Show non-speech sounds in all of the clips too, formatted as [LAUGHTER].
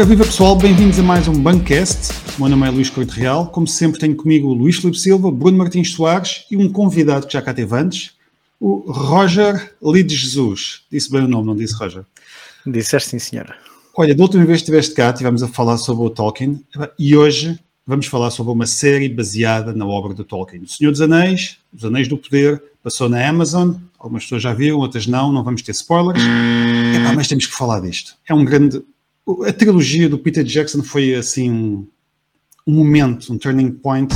Ora, viva pessoal, bem-vindos a mais um Bancast. O meu nome é Luís Corte Real. Como sempre, tenho comigo o Luís Filipe Silva, Bruno Martins Soares e um convidado que já cá teve antes, o Roger Lide Jesus. Disse bem o nome, não disse Roger? Disseste sim, senhora. Olha, da última vez que estiveste cá, estivemos a falar sobre o Tolkien e hoje vamos falar sobre uma série baseada na obra do Tolkien. O Senhor dos Anéis, Os Anéis do Poder, passou na Amazon. Algumas pessoas já viram, outras não, não vamos ter spoilers. Epá, mas temos que falar disto. É um grande. A trilogia do Peter Jackson foi assim um, um momento, um turning point.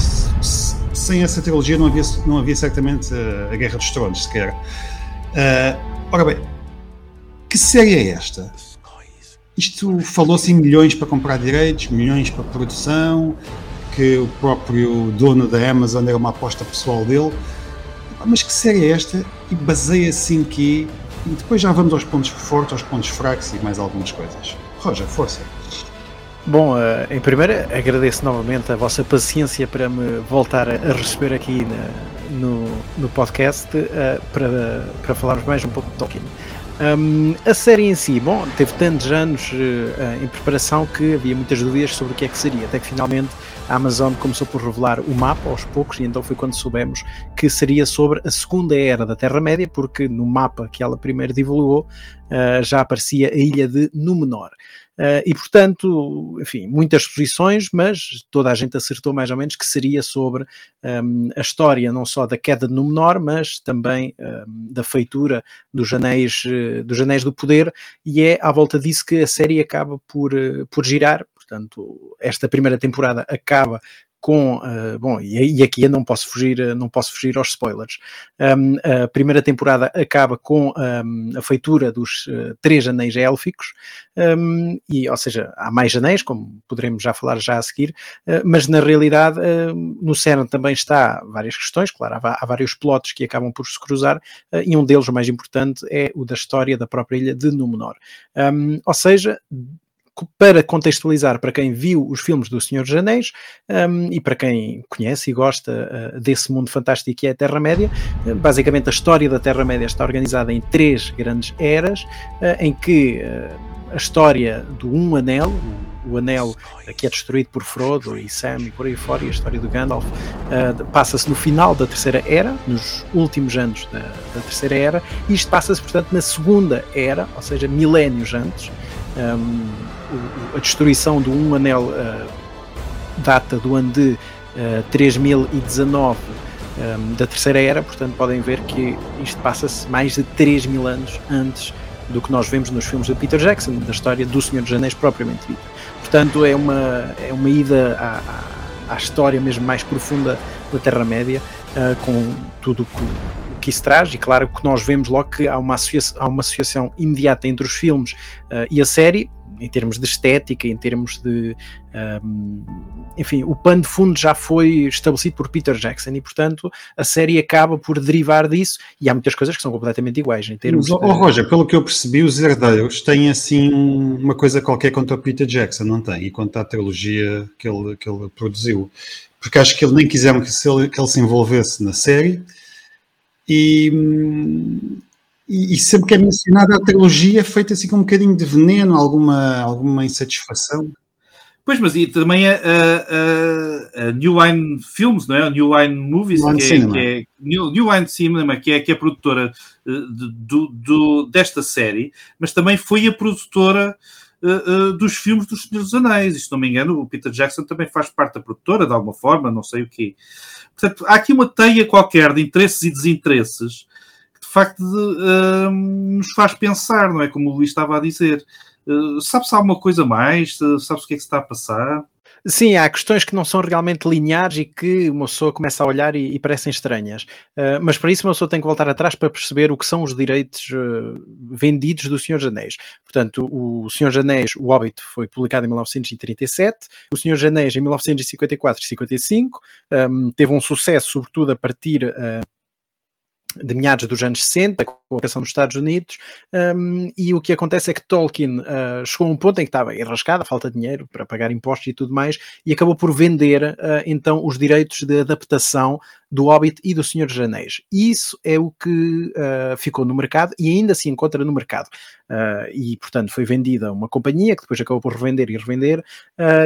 Sem essa trilogia não havia, não havia certamente a, a Guerra dos Tronos, sequer. Uh, ora bem, que série é esta? Isto falou-se em milhões para comprar direitos, milhões para produção, que o próprio dono da Amazon era uma aposta pessoal dele. Mas que série é esta? E baseia-se em que. E depois já vamos aos pontos fortes, aos pontos fracos e mais algumas coisas. Roger, força. Bom, uh, em primeiro agradeço novamente a vossa paciência para me voltar a receber aqui na, no, no podcast uh, para, para falarmos mais um pouco de Tolkien. Um, a série em si, bom, teve tantos anos uh, em preparação que havia muitas dúvidas sobre o que é que seria, até que finalmente a Amazon começou por revelar o mapa aos poucos, e então foi quando soubemos que seria sobre a segunda era da Terra-média, porque no mapa que ela primeiro divulgou uh, já aparecia a ilha de Númenor. Uh, e portanto, enfim, muitas suposições, mas toda a gente acertou mais ou menos que seria sobre um, a história não só da queda de Númenor, mas também um, da feitura dos anéis, uh, dos anéis do poder, e é à volta disso que a série acaba por, uh, por girar. Portanto, esta primeira temporada acaba com uh, bom e, e, aqui eu não posso fugir eh, não posso fugir aos spoilers. Um, a primeira temporada acaba com um, a feitura dos uh, três anéis élficos um, e ou seja há mais anéis como poderemos já falar já a seguir uh, mas na realidade no CERN também está várias questões claro há, há vários plotos que acabam por se cruzar e um deles o mais importante é o da história da própria ilha de Númenor. Ou seja para contextualizar para quem viu os filmes do Senhor dos Anéis um, e para quem conhece e gosta uh, desse mundo fantástico que é a Terra-média, uh, basicamente a história da Terra-média está organizada em três grandes eras, uh, em que a história do Um Anel, o, anel que é destruído por Frodo e Sam e por aí fora, e a história do Gandalf, passa-se no final da Terceira Era, nos últimos anos da, da Terceira Era, e isto passa-se, portanto, na Segunda Era, ou seja, milénios antes. Um, a destruição do Um Anel uh, data do ano de uh, eh, 3019 um, da Terceira Era, portanto podem ver que isto passa-se mais de 3 mil anos antes do que nós vemos nos filmes de Peter Jackson, da história do Senhor dos Anéis propriamente dita. Portanto, é uma, é uma ida à, à, à história mesmo mais profunda da Terra-média, uh, com tudo o que, que isso traz, e claro que nós vemos logo que há uma, associa há uma associação imediata entre os filmes uh, e a série, em termos de estética, em termos de. Um, enfim, o pano de fundo já foi estabelecido por Peter Jackson e, portanto, a série acaba por derivar disso. E há muitas coisas que são completamente iguais em termos. Mas, de... oh, Roger, pelo que eu percebi, os herdeiros têm assim uma coisa qualquer contra o Peter Jackson, não tem? E contra a trilogia que ele, que ele produziu. Porque acho que ele nem quiseram que, se ele, que ele se envolvesse na série. E, hum, e, e, sempre que é mencionada a trilogia é feita assim com um bocadinho de veneno, alguma, alguma insatisfação. Pois, mas e também a, a, a, New Line Films, não é? A New Line Movies, New que, é, que, é, New, New Line Cinema, que é, que é a produtora uh, do, do, desta série, mas também foi a produtora uh, uh, dos filmes dos Senhores dos Anéis. E, se não me engano, o Peter Jackson também faz parte da produtora, de alguma forma, não sei o quê. Portanto, há aqui uma teia qualquer de interesses e desinteresses facto de, uh, nos faz pensar, não é? Como o Luís estava a dizer. Uh, Sabe-se alguma coisa mais? Sabe-se o que é que se está a passar? Sim, há questões que não são realmente lineares e que uma pessoa começa a olhar e, e parecem estranhas. Uh, mas para isso uma pessoa tem que voltar atrás para perceber o que são os direitos uh, vendidos do Senhor dos Anéis. Portanto, o Senhor dos Anéis, o Hobbit, foi publicado em 1937, o Senhor dos Anéis em 1954 e 55, um, teve um sucesso sobretudo a partir uh, de meados dos anos 60, com a criação dos Estados Unidos, um, e o que acontece é que Tolkien uh, chegou a um ponto em que estava enrascado, falta de dinheiro para pagar impostos e tudo mais, e acabou por vender uh, então os direitos de adaptação do Hobbit e do Senhor dos Anéis. Isso é o que uh, ficou no mercado e ainda se encontra no mercado. e, portanto, foi vendida a uma companhia que depois acabou por revender e revender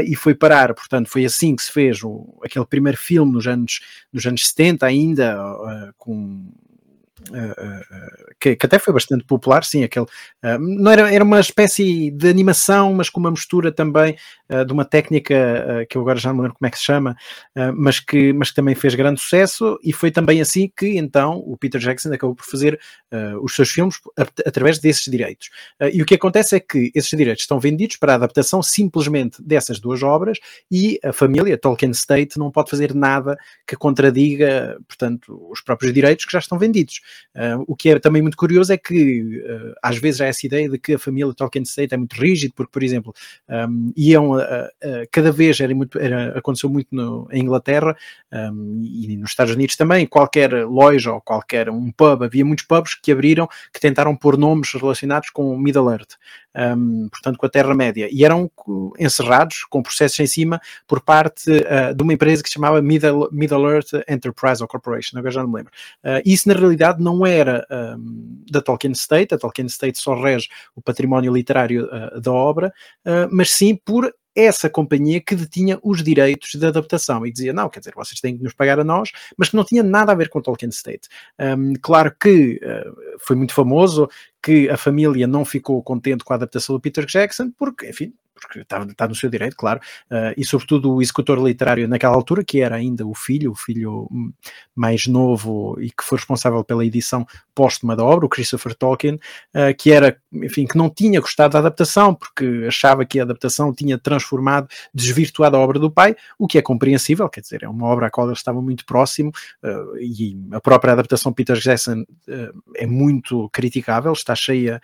e foi parar, portanto, foi assim que se fez o, aquele primeiro filme nos anos, nos anos 70 ainda, com Uh, que, que, até foi bastante popular, sim, aquele uh, não era, era uma espécie de animação, mas com uma mistura também uh, de uma técnica que eu agora já não lembro como é que se chama, mas, que, mas que também fez grande sucesso e foi também assim que então o Peter Jackson acabou por fazer os seus filmes através desses direitos. e o que acontece é que esses direitos estão vendidos para a adaptação simplesmente dessas duas obras e a família Tolkien State não pode fazer nada que contradiga, portanto, os próprios direitos que já estão vendidos. O que é também muito curioso é que às vezes há essa ideia de que a família Tolkien State é muito rígida, porque, por exemplo, iam cada vez era muito, era, aconteceu muito no, em Inglaterra um, e nos Estados Unidos também, qualquer loja ou qualquer um pub, havia muitos pubs que abriram que tentaram pôr nomes relacionados com Middle Earth um, portanto com a Terra-média, e eram encerrados com processos em cima por parte uh, de uma empresa que se chamava Middle, Middle Earth Enterprise or Corporation, agora já não me lembro. Uh, isso na realidade não era um, da Tolkien State, a Tolkien State só rege o património literário uh, da obra, mas sim por essa companhia que detinha os direitos de adaptação e dizia, não, quer dizer, vocês têm que nos pagar a nós, mas que não tinha nada a ver com Tolkien State. Um, claro que uh, foi muito famoso que a família não ficou contente com a adaptação do Peter Jackson, porque, enfim, porque está, está no seu direito, claro, uh, e sobretudo o executor literário naquela altura, que era ainda o filho, o filho mais novo e que foi responsável pela edição póstuma da obra, o Christopher Tolkien, uh, que era, enfim, que não tinha gostado da adaptação, porque achava que a adaptação tinha transformado, desvirtuado a obra do pai, o que é compreensível, quer dizer, é uma obra à qual ele estava muito próximo, uh, e a própria adaptação Peter Jackson é muito criticável, está cheia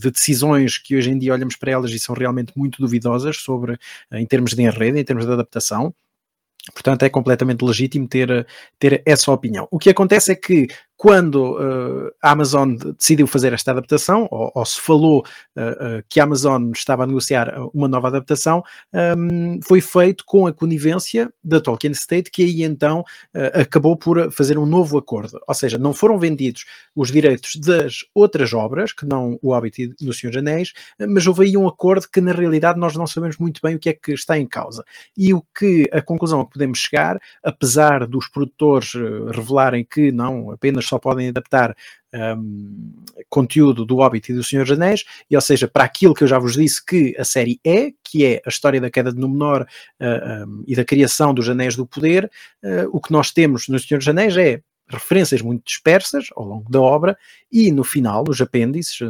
de decisões que hoje em dia olhamos para elas e são realmente muito muito duvidosas sobre, eh, em termos de enredo, em termos de adaptação. Portanto, é completamente legítimo ter, ter essa opinião. O que acontece é que quando uh, a Amazon decidiu fazer esta adaptação, ou, ou se falou uh, uh, que a Amazon estava a negociar uma nova adaptação, um, ehm, foi feito com a conivência da Tolkien State, que aí então acabou por fazer um novo acordo. Ou seja, não foram vendidos os direitos das outras obras, que não o Hobbit e o Senhor dos Anéis, mas houve aí um acordo que na realidade nós não sabemos muito bem o que é que está em causa. E o que a conclusão a que podemos chegar, apesar dos produtores revelarem que não apenas só podem adaptar um, conteúdo do Hobbit e do Senhor dos Anéis, e ou seja, para aquilo que eu já vos disse que a série é, que é a história da queda de Númenor uh, um, e da criação dos Anéis do Poder, uh, o que nós temos no Senhor dos Anéis é referências muito dispersas ao longo da obra e no final, os apêndices, eh,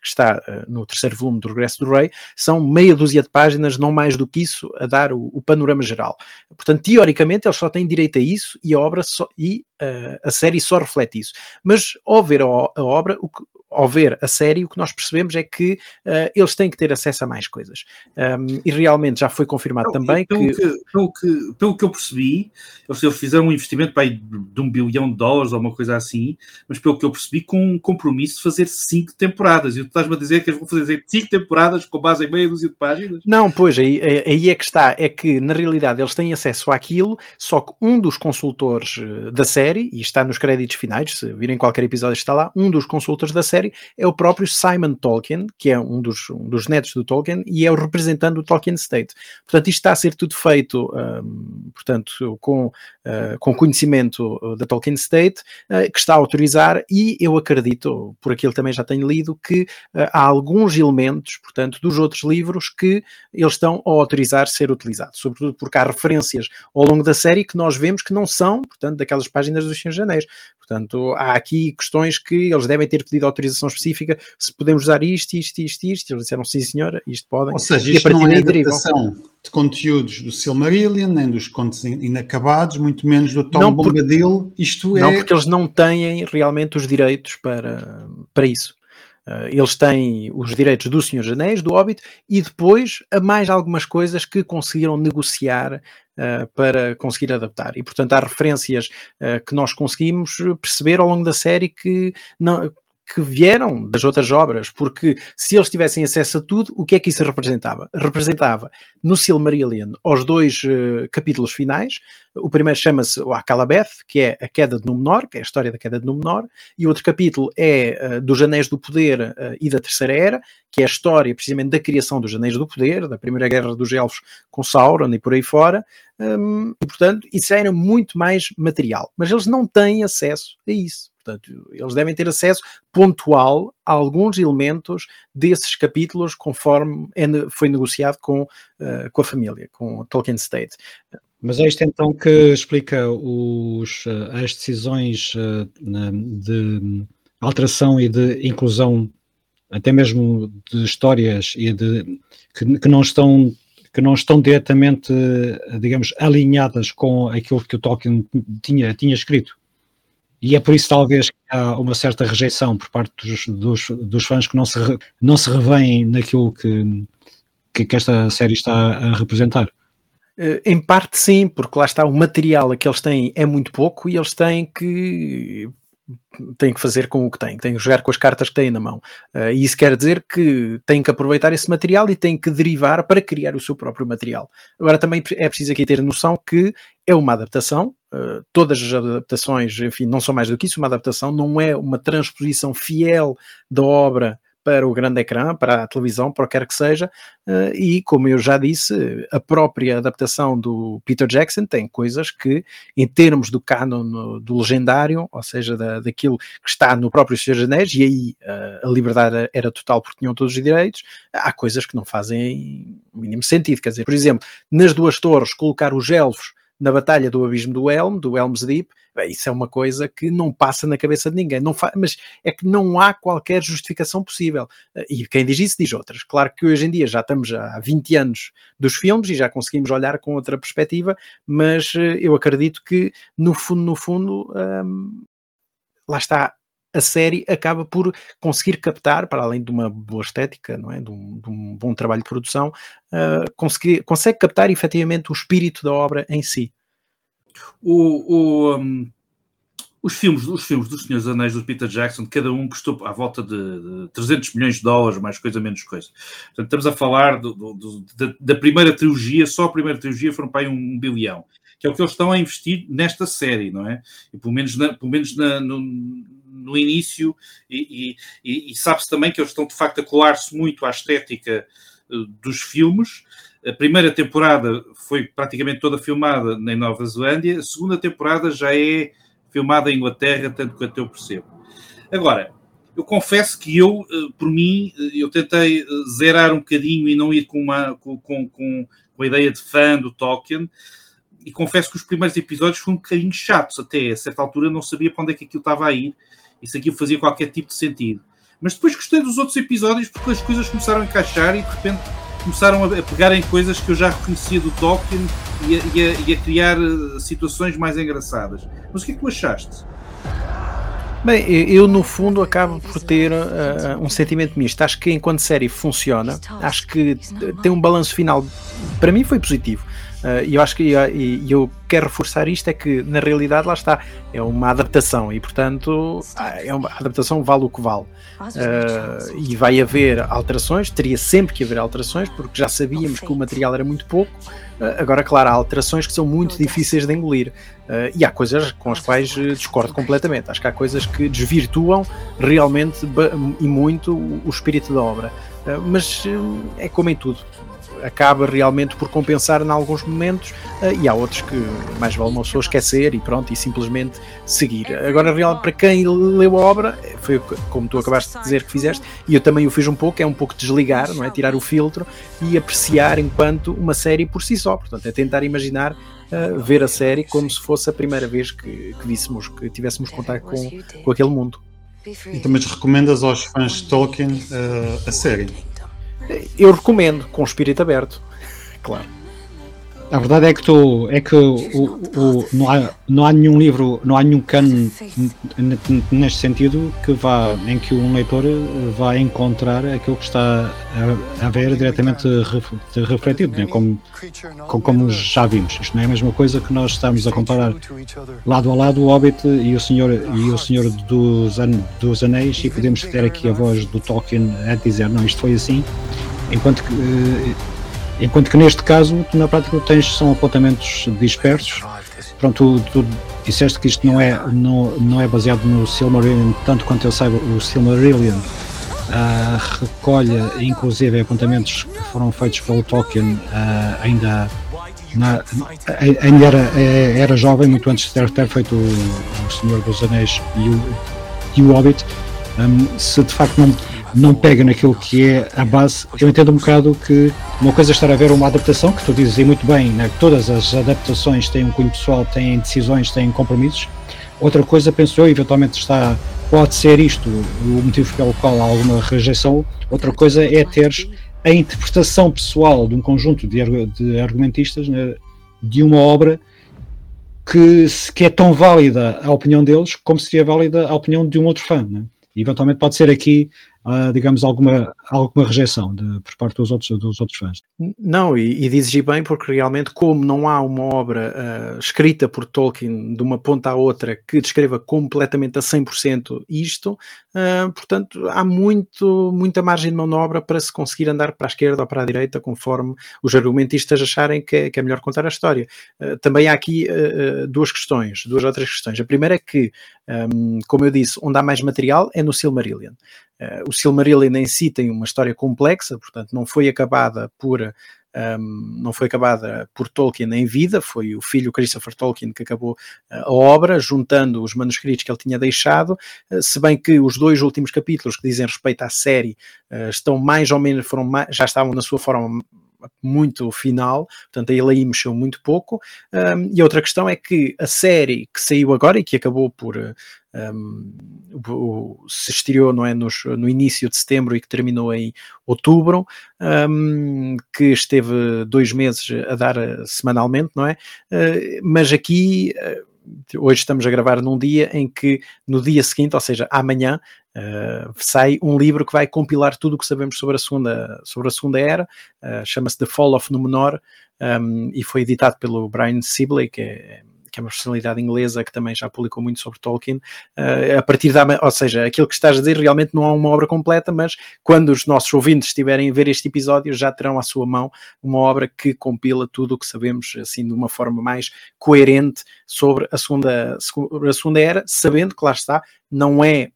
que está eh, no terceiro volume do Regresso do Rei, são meia dúzia de páginas, não mais do que isso, a dar o, o panorama geral. Portanto, teoricamente, eles só têm direito a isso e a obra só, e uh, a série só reflete isso. Mas ao ver a, a obra, o que, ao ver a série, o que nós percebemos é que uh, eles têm que ter acesso a mais coisas. Um, e realmente já foi confirmado também pelo que... que... Pelo que... Pelo que eu percebi, eles fizeram um investimento para de um bilhão de dólares ou uma coisa assim, mas pelo que eu percebi, com um compromisso de fazer cinco temporadas. E tu estás-me a dizer que eles vão fazer cinco temporadas com base em meia dúzia de páginas? Não, pois, aí, aí é que está. É que, na realidade, eles têm acesso àquilo, só que um dos consultores eh, da série, e está nos créditos finais, se virem qualquer episódio está lá, um dos consultores da série série é o próprio Simon Tolkien, que é um dos, um dos netos do Tolkien e é o representante do Tolkien State. Portanto, isto está a ser tudo feito, um, portanto, com, uh, com conhecimento uh, da Tolkien State, uh, que está a autorizar e eu acredito, por aquilo também já tenho lido, que há alguns elementos, portanto, dos outros livros que eles estão a autorizar ser utilizados, sobretudo porque há referências ao longo da série que nós vemos que não são, portanto, daquelas páginas dos Senhor Anéis. Portanto, há aqui questões que eles devem ter pedido autorização específica, se podemos usar isto, isto, isto, isto. Eles disseram, sim senhora, isto podem. Ou seja, isto não é adaptação de conteúdos do Silmarillion, nem dos contos inacabados, muito menos do Tom não, Bombadil. Isto é... Não, porque eles não têm realmente os direitos para, para isso. Uh, eles têm os direitos do Senhor dos Anéis, do Hobbit, e depois há mais algumas coisas que conseguiram negociar uh, para conseguir adaptar. E, portanto, há referências uh, que nós conseguimos perceber ao longo da série que, não, que vieram das outras obras, porque se eles tivessem acesso a tudo, o que é que isso representava? Representava no Silmarillion os dois uh, capítulos finais. O primeiro chama-se o Akalabeth, que é a queda de Númenor, que é a história da queda de Númenor, e outro capítulo é uh, dos Anéis do Poder uh, e da Terceira Era, que é a história precisamente da criação dos Anéis do Poder, da Primeira Guerra dos Elfos com Sauron e por aí fora. Um, e, portanto, isso era muito mais material. Mas eles não têm acesso a isso. Portanto, eles devem ter acesso pontual a alguns elementos desses capítulos conforme é foi negociado com, uh, com a família, com Tolkien State. Mas é isto então que explica os, eh, as decisões uh, de alteração e de inclusão, até mesmo de histórias e de que, que não estão que não estão diretamente, digamos, alinhadas com aquilo que o Tolkien tinha, tinha escrito. E é por isso, talvez, que há uma certa rejeição por parte dos, dos, dos fãs que não se, não se revêem naquilo que, que, que esta série está a representar. Eh, em parte sim, porque lá está o material que eles têm é muito pouco e eles têm que têm que fazer com o que têm, têm que jogar com as cartas que têm na mão. Uh, e isso quer dizer que têm que aproveitar esse material e têm que derivar para criar o seu próprio material. Agora também é preciso aqui ter noção que é uma adaptação, uh, todas as adaptações, enfim, não são mais do que isso, uma adaptação, não é uma transposição fiel da obra para o grande ecrã, para a televisão, para o que quer que seja, eh, e como eu já disse, a própria adaptação do Peter Jackson tem coisas que, em termos do canon do legendário, ou seja, da, daquilo que está no próprio Senhor dos e aí eh, a liberdade era total porque tinham todos os direitos, há coisas que não fazem o mínimo sentido. Quer dizer, por exemplo, nas duas torres, colocar os elfos na Batalha do Abismo do Helm, do Helm's Deep, bem, isso é uma coisa que não passa na cabeça de ninguém. Não mas é que não há qualquer justificação possível. E quem diz isso diz outras. Claro que hoje em dia já estamos há 20 anos dos filmes e já conseguimos olhar com outra perspectiva, mas eh, eu acredito que, no fundo, no fundo, hum, lá está, a série acaba por conseguir captar, para além de uma boa estética, não é? de, um, de um bom trabalho de produção, uh, consegue, consegue captar efetivamente o espírito da obra em si. O, o, um, os, filmes, os filmes dos Senhores Anéis do Peter Jackson, cada um custou à volta de, de 300 milhões de dólares, mais coisa, menos coisa. Portanto, estamos a falar do, do, da, da, primeira trilogia, só a primeira trilogia foram para aí um bilhão, que é o que eles estão a investir nesta série, não é? E pelo menos, na, pelo menos na, no, no início, e, e, e sabe-se também que eles estão de facto a colar-se muito à estética uh, dos filmes. A primeira temporada foi praticamente toda filmada em Nova Zelândia, a segunda temporada já é filmada em Inglaterra, tanto quanto eu percebo. Agora, eu confesso que eu, uh, por mim, uh, eu tentei zerar um bocadinho e não ir com, uma, com, com, com a ideia de fã do Tolkien, e confesso que os primeiros episódios foram um bocadinho chatos, até a certa altura não sabia para onde é que aquilo estava a ir, isso aqui fazia qualquer tipo de sentido. Mas depois gostei dos outros episódios porque as coisas começaram a encaixar e de repente começaram a pegar em coisas que eu já reconhecia do Tolkien e a, e a, e a criar eh, situações mais engraçadas. Mas o que é que tu achaste? Bem, eu no fundo acabo por ter uh, um sentimento misto. Acho que enquanto série funciona, acho que tem um balanço final, para mim foi positivo. Uh, e eu acho que e, eu quero reforçar isto é que na realidade lá está é uma adaptação e portanto ah, é uma adaptação vale o que vale. Uh, e vai haver alterações teria sempre que haver alterações porque já sabíamos que o material era muito pouco. Uh, agora claro há alterações que são muito difíceis de engolir. E há coisas com as quais discordo completamente. Acho que há coisas que desvirtuam realmente e muito o espírito da obra. Mas é como em tudo acaba realmente por compensar em alguns momentos uh, e há outros que mais vale uma pessoa esquecer e pronto, e simplesmente seguir. Agora, para quem leu a obra, foi como tu acabaste de dizer que fizeste, e eu também o fiz um pouco, é um pouco desligar, não é? Tirar o filtro e apreciar enquanto uma série por si só. Portanto, é tentar imaginar uh, ver a série como se fosse a primeira vez que, que víssemos, que tivéssemos contato com, com aquele mundo. Então, mas recomendas aos fãs de Tolkien uh, a série? Eu recomendo, com espírito aberto, [LAUGHS] claro. A verdade é que tu é que o, o, não, há, não há nenhum livro, não há nenhum cano neste sentido que vá em que um leitor vá encontrar aquilo que está a, a ver diretamente refletido, né? como, como já vimos. Isto não é a mesma coisa que nós estamos a comparar lado a lado o Hobbit e o Senhor e o Senhor dos, An, dos Anéis e podemos ter aqui a voz do Tolkien a dizer não isto foi assim, enquanto que Enquanto que neste caso, tu na prática tens são apontamentos dispersos. Pronto, tu, tu disseste que isto não é, não, não é baseado no Silmarillion, tanto quanto eu saiba, o Silmarillion uh, recolhe inclusive apontamentos que foram feitos pelo Tolkien uh, ainda na, ainda era, era jovem, muito antes de ter, feito o, o Senhor dos Anéis e o, e o Hobbit. Um, se de facto não não pega naquilo que é a base. Eu entendo um bocado que uma coisa é estar a ver uma adaptação, que tu dizes muito bem, né? todas as adaptações têm um cunho pessoal, têm decisões, têm compromissos. Outra coisa, penso eu, eventualmente está, pode ser isto o motivo pelo qual há alguma rejeição. Outra coisa é teres a interpretação pessoal de um conjunto de, de argumentistas né? de uma obra que, que, é tão válida a opinião deles como seria válida a opinião de um outro fã. Né? eventualmente pode ser aqui uh, digamos, alguma, alguma rejeição de, por parte dos outros, dos outros fãs. Não, e, e dizes bem, porque realmente, como não há uma obra uh, escrita por Tolkien de uma ponta à outra que descreva completamente a 100% isto, uh, portanto, há muito, muita margem de manobra para se conseguir andar para a esquerda ou para a direita, conforme os argumentistas acharem que é, que é melhor contar a história. Também há aqui duas questões, duas outras questões. A primeira é que, um, como eu disse, onde há mais material é no Silmarillion. Uh, o Silmarillion em si tem uma história complexa, portanto não foi acabada por um, ehm, não foi acabada por Tolkien em vida, foi o filho Christopher Tolkien que acabou uh, a obra, juntando os manuscritos que ele tinha deixado, uh, se bem que os dois últimos capítulos que dizem respeito à série estão mais ou menos, foram já estavam na sua forma muito final, portanto ele aí mexeu muito pouco. Um, e outra questão é que a série que saiu agora e que acabou por um, o, se estreou não é, nos, no início de setembro e que terminou em outubro, um, que esteve dois meses a dar uh, semanalmente, não é? Uh, mas aqui uh, hoje estamos a gravar num dia em que no dia seguinte, ou seja, amanhã, uh, sai um livro que vai compilar tudo o que sabemos sobre a segunda, sobre a segunda era, uh, chama-se The Fall of Númenor um, e foi editado pelo Brian Sibley, que é que é uma personalidade inglesa que também já publicou muito sobre Tolkien, uh, a partir da, ou seja, aquilo que estás a dizer realmente não é uma obra completa, mas quando os nossos ouvintes estiverem a ver este episódio já terão à sua mão uma obra que compila tudo o que sabemos assim de uma forma mais coerente sobre a segunda, a segunda era, sabendo que lá está, não é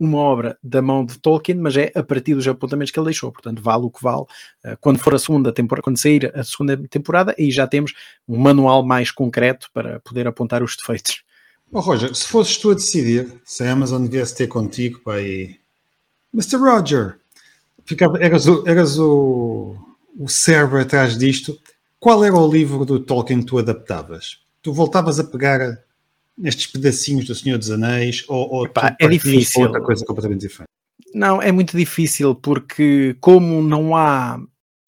uma obra da mão de Tolkien, mas é a partir dos apontamentos que ele deixou, portanto vale o que vale. Eh, quando for a segunda temporada, quando sair a segunda temporada, aí já temos um manual mais concreto para poder apontar os defeitos. Oh, Roger, se fosses tu a decidir, se a Amazon viesse ter contigo, pai, Mr. Roger, ficava, eras, o, eras o, o cérebro atrás disto, qual era o livro do Tolkien que tu adaptavas? Tu voltavas a pegar nestes pedacinhos do Senhor dos Anéis ou, ou Epá, é difícil. outra coisa completamente diferente? Não, é muito difícil porque como não há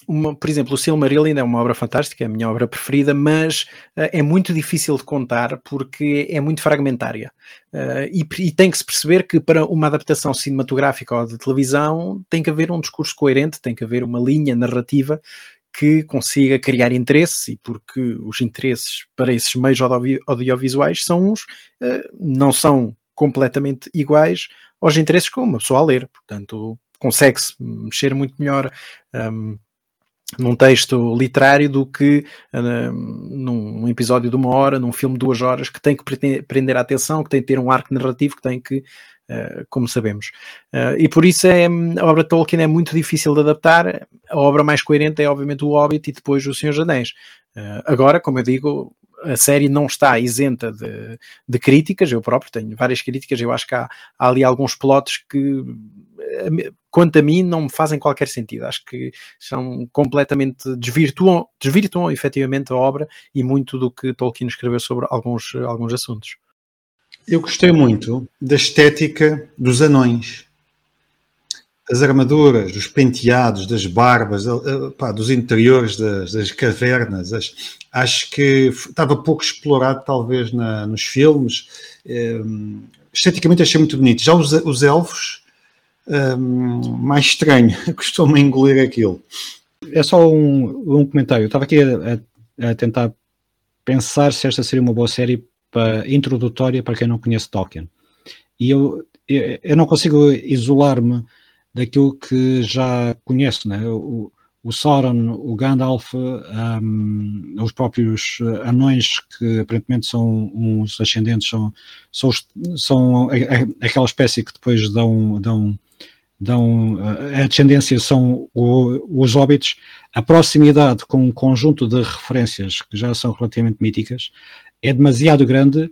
uma, por exemplo, o Silmarillion é uma obra fantástica, é a minha obra preferida, mas uh, é muito difícil de contar porque é muito fragmentária. Uh, e, e, tem que se perceber que para uma adaptação cinematográfica ou de televisão tem que haver um discurso coerente, tem que haver uma linha narrativa que consiga criar interesse, e porque os interesses para esses meios audiovisuais são uns, uh, não são completamente iguais aos interesses que uma pessoa a ler. Portanto, consegue-se mexer muito melhor um, num texto literário do que uh, num episódio de uma hora, num filme de duas horas, que tem que prender a atenção, que tem que ter um arco narrativo, que tem que como sabemos. Uh, e por isso é, a obra de Tolkien é muito difícil de adaptar. A obra mais coerente é, obviamente, o Hobbit e depois o Senhor dos Anéis. Uh, agora, como eu digo, a série não está isenta de, de, críticas. Eu próprio tenho várias críticas. Eu acho que há, há ali alguns plotos que, quanto a mim, não me fazem qualquer sentido. Acho que são completamente desvirtuam, desvirtuam efetivamente a obra e muito do que Tolkien escreveu sobre alguns, alguns assuntos. Eu gostei muito da estética dos anões. as armaduras, os penteados, das barbas, pá, dos interiores das, das cavernas, as, acho que estava pouco explorado talvez na, nos filmes. Um, esteticamente achei muito bonito. Já os, os elfos, um, mais estranho, [LAUGHS] costumam engolir aquilo. É só um, um comentário. Eu estava aqui a, a, tentar pensar se esta seria uma boa série para, introdutória para quem não conhece Tolkien. E eu, eu, eu não consigo isolar-me daquilo que já conheço, né? o, o Sauron, o Gandalf, um, os próprios anões que aparentemente são uns ascendentes, são, são, são aquela espécie que depois dão, dão, dão a descendência são o, os hobbits, a proximidade com um conjunto de referências que já são relativamente míticas é demasiado grande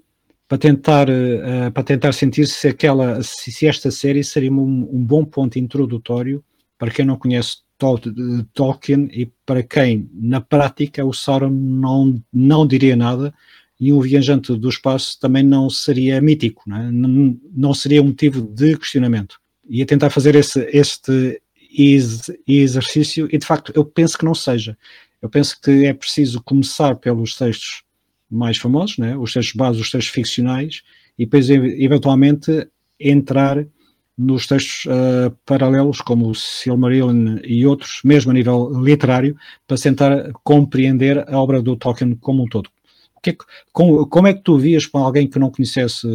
para tentar, uh, para tentar sentir se, aquela, se esta série seria um, um, bom ponto introdutório para quem não conhece Tolkien e para quem, na prática, o Sauron não, não diria nada e um viajante do espaço também não seria mítico, não, é? não, não seria um motivo de questionamento. E a tentar fazer esse, este exercício, e de facto eu penso que não seja. Eu penso que é preciso começar pelos textos mais famosos, né? os textos básicos, os textos ficcionais, e depois eventualmente entrar nos textos uh, paralelos, como o Silmarillion e outros, mesmo a nível literário, para tentar compreender a obra do Tolkien como um todo. É que, como, como, é que tu vias para alguém que não conhecesse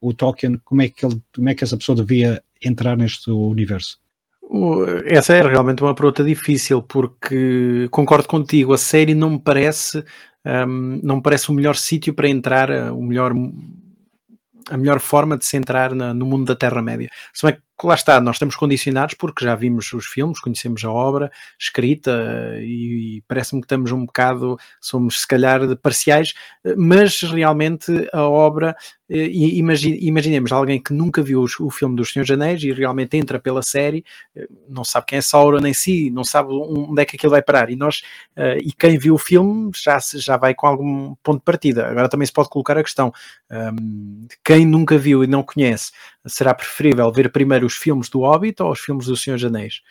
o Tolkien, como é que, ele, como é que essa pessoa devia entrar neste universo? Essa é realmente uma pergunta difícil, porque concordo contigo, a série não me parece um, não me parece o melhor sítio para entrar, uh, o melhor, a melhor forma de se entrar na, no mundo da Terra-média. Se bem que lá está, nós estamos condicionados porque já vimos os filmes, conhecemos a obra escrita e, e parece-me que estamos um bocado, somos se calhar parciais, mas realmente a obra, eh, imagine, imaginemos alguém que nunca viu o filme dos Senhores Anéis e realmente entra pela série, eh, não sabe quem é Sauron em si, não sabe onde é que aquilo vai parar, e nós, eh, e quem viu o filme já, já vai com algum ponto de partida. Agora também se pode colocar a questão, um, quem nunca viu e não conhece, será preferível ver primeiro os filmes do Hobbit ou os filmes do Senhor dos?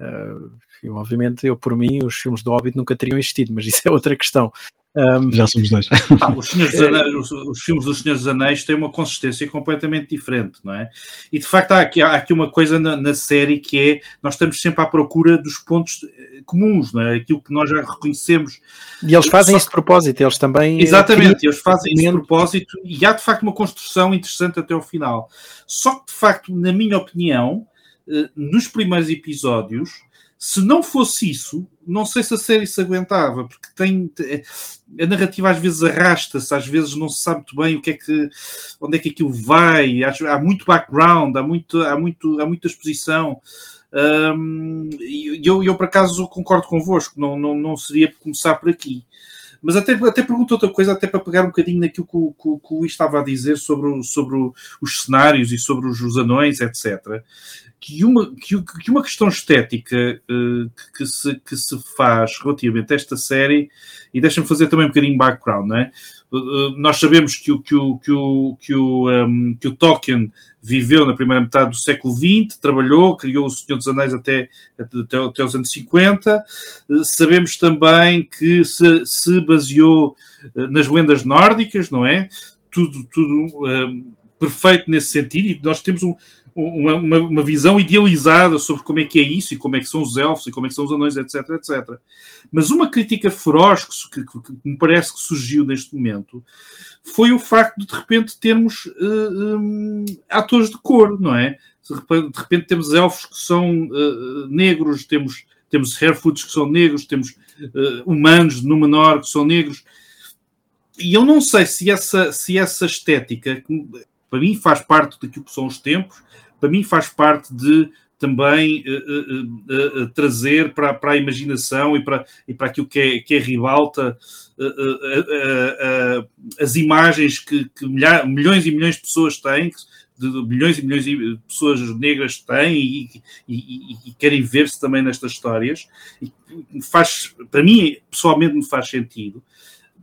Uh, obviamente, eu por mim, os filmes do Hobbit nunca teriam existido, mas isso é outra questão. Um, Já somos dois. Ah, os, [LAUGHS] Anéis, os, os, filmes dos Senhores dos Anéis têm uma consistência completamente diferente, não é? E de facto há aqui, há aqui uma coisa na, na, série que é nós estamos sempre à procura dos pontos eh, comuns, não é? Aquilo que nós já reconhecemos. E eles fazem Só... isso de propósito, eles também. Exatamente, eles fazem isso de propósito e há de facto uma construção interessante até ao final. Só que de facto, na minha opinião, eh, nos primeiros episódios se não fosse isso, não sei se a série se aguentava, porque tem a narrativa às vezes arrasta-se, às vezes não se sabe muito bem o que é que onde é que aquilo vai, há muito background, há muito, há muito, há muita exposição. Um, e eu, eu, por acaso concordo convosco, não, não, não seria começar por aqui. Mas até, até pergunto outra coisa, até para pegar um bocadinho naquilo que o, que, que o Luís estava a dizer sobre, sobre os cenários e sobre os, os anões, etc que uma, que, que uma questão estética uh, que, se, que se faz relativamente a esta série, e deixa-me fazer também um bocadinho de background, não é? Uh, nós sabemos que o, que, o, que, o, que, o, um, que o Tolkien viveu na primeira metade do século XX, trabalhou, criou o Senhor dos Anéis até, até, até os anos 50. Uh, sabemos também que se, se baseou nas lendas nórdicas, não é? Tudo, tudo perfeito nesse sentido, e nós temos um, uma, uma, uma, visão idealizada sobre como é que é isso e como é que são os elfos e como é que são os anões, etc, etc. Mas uma crítica feroz que, que, que me parece que surgiu neste momento foi o facto de de repente termos uh, eh, um, atores de cor, não é? De repente, temos elfos que são uh, negros, temos, temos Harefoots que são negros, temos uh, humanos no menor que são negros. E eu não sei se essa, se essa estética, para mim faz parte daquilo que são os tempos, para mim faz parte de também uh, uh, uh, trazer para, para a imaginação e para, e para aquilo que é, que é ribalta as imagens que, que milha, milhões e milhões de pessoas têm, de milhões e milhões de pessoas negras têm e, e, e querem ver-se também nestas histórias. E faz, para mim, pessoalmente, me faz sentido.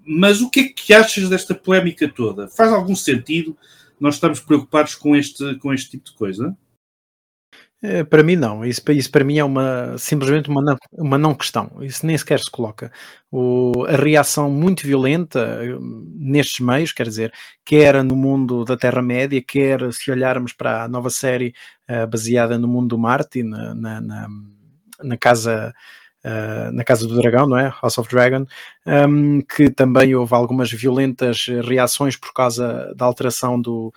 Mas o que é que achas desta polémica toda? Faz algum sentido? Nós estamos preocupados com este, com este tipo de coisa? Eh, para mim não, isso, isso para mim é uma simplesmente uma não, uma não questão, isso nem sequer se coloca. O, a reação muito violenta eh, nestes meios, quer dizer, quer no mundo da Terra-média, quer se olharmos para a nova série uh, baseada no mundo do Marte, na, na, na, na casa Uh, na Casa do Dragão, não é? House of Dragon, um, que também houve algumas violentas reações por causa da alteração do,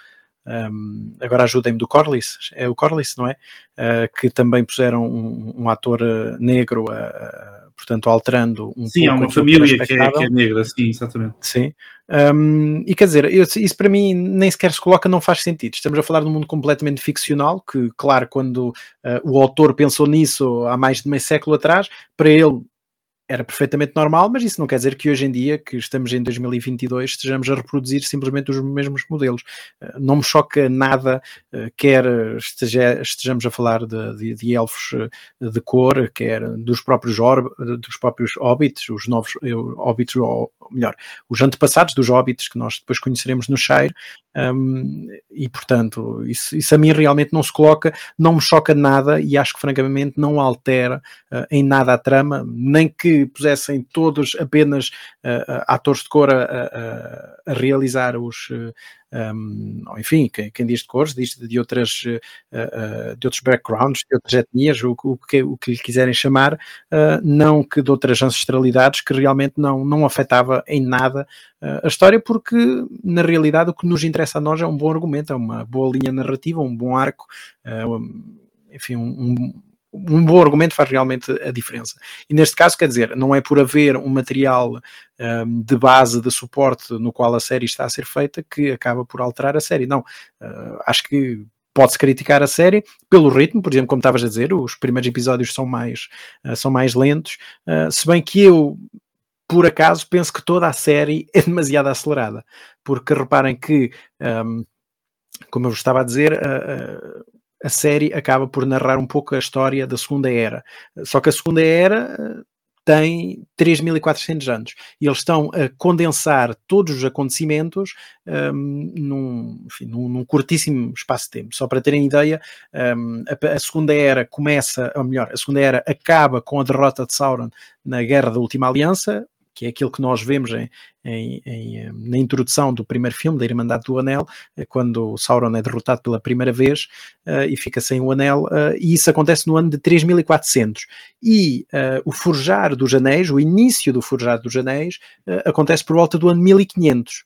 um, agora ajudem-me do Corliss, é o Corliss, não é? Uh, que também puseram um, um ator uh, negro, portanto, alterando um sim, pouco. Sim, há uma família que é, que é, negra, sim, exatamente. Sim. Um, e quer dizer, isso para mim nem sequer se coloca, não faz sentido. Estamos a falar de um mundo completamente ficcional, que, claro, quando o autor pensou nisso há mais de meio século atrás, para ele era perfeitamente normal, mas isso não quer dizer que hoje em dia, que estamos em 2022, estejamos a reproduzir simplesmente os mesmos modelos. Eh, não me choca nada, eh, quer esteja, estejamos a falar de, de, de, elfos eh, de cor, quer dos próprios, orb, dos próprios hobbits, os novos hobbits, ou melhor, os antepassados dos hobbits que nós depois conheceremos no Shire, um, e portanto, isso, isso, a mim realmente não se coloca, não me choca nada e acho que francamente não altera uh, em nada a trama, nem que pusessem todos apenas uh, atores de cor a, a, a realizar os, um, enfim, quem, quem, diz de cores, diz de, outras, de outros backgrounds, de outras etnias, o, o, que, o que lhe quiserem chamar, não que de outras ancestralidades que realmente não, não afetava em nada a história, porque na realidade o que nos interessa a nós é um bom argumento, é uma boa linha narrativa, um bom arco, enfim, um, um um bom argumento faz realmente a diferença. E neste caso, quer dizer, não é por haver um material um, de base, de suporte no qual a série está a ser feita que acaba por alterar a série. Não. Uh, acho que pode-se criticar a série pelo ritmo, por exemplo, como estavas a dizer, os primeiros episódios são mais, uh, são mais lentos, uh, se bem que eu, por acaso, penso que toda a série [LAUGHS] é demasiado acelerada, porque reparem que, um, como eu estava a dizer, uh, a série acaba por narrar um pouco a história da Segunda Era. Só que a Segunda Era eh, tem 3.400 anos e eles estão a condensar todos os acontecimentos um, num, enfim, num, num, curtíssimo espaço de tempo. Só para terem ideia, um, a, a, Segunda Era começa, ou melhor, a Segunda Era acaba com a derrota de Sauron na Guerra da Última Aliança, que é aquilo que nós vemos em, em, em, na introdução do primeiro filme, da Irmandade do Anel, eh, quando Sauron é derrotado pela primeira vez uh, e fica sem o anel, uh, e isso acontece no ano de 3400. E uh, o Forjar dos Anéis, o início do Forjar dos Anéis, acontece por volta do ano 1500.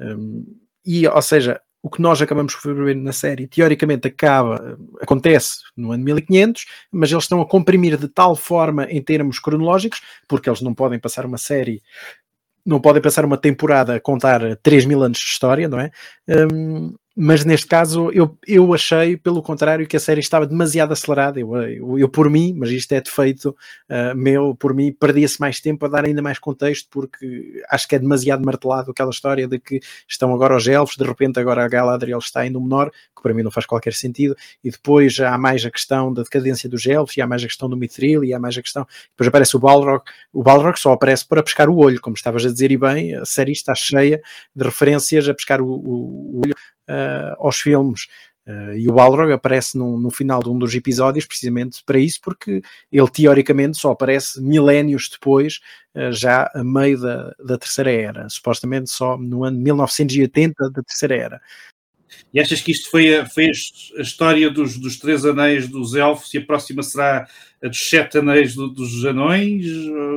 Um, e, ou seja, o que nós acabamos por ver na série, teoricamente acaba, acontece no ano 1500, mas eles estão a comprimir de tal forma em termos cronológicos, porque eles não podem passar uma série, não podem passar uma temporada a contar 3 mil anos de história, não é? Um, mas neste caso eu, eu achei, pelo contrário, que a série estava demasiado acelerada. Eu, eu, eu por mim, mas isto é defeito uh, meu, por mim, perdia-se mais tempo a dar ainda mais contexto, porque acho que é demasiado martelado aquela história de que estão agora os elfos, de repente agora a Galadriel está indo menor, que para mim não faz qualquer sentido, e depois há mais a questão da decadência dos elfos, e há mais a questão do Mithril, e há mais a questão. Depois aparece o Balrog, o Balrog só aparece para pescar o olho, como estavas a dizer, e bem, a série está cheia de referências a pescar o, o, o olho uh, aos filmes. Uh, e o Balrog aparece no, no, final de um dos episódios precisamente para isso, porque ele teoricamente só aparece milénios depois, uh, já a meio da, da Terceira Era, supostamente só no ano 1980 da Terceira Era. E achas que isto foi a, foi a história dos, dos três anéis dos elfos e a próxima será a dos sete anéis do, dos anões?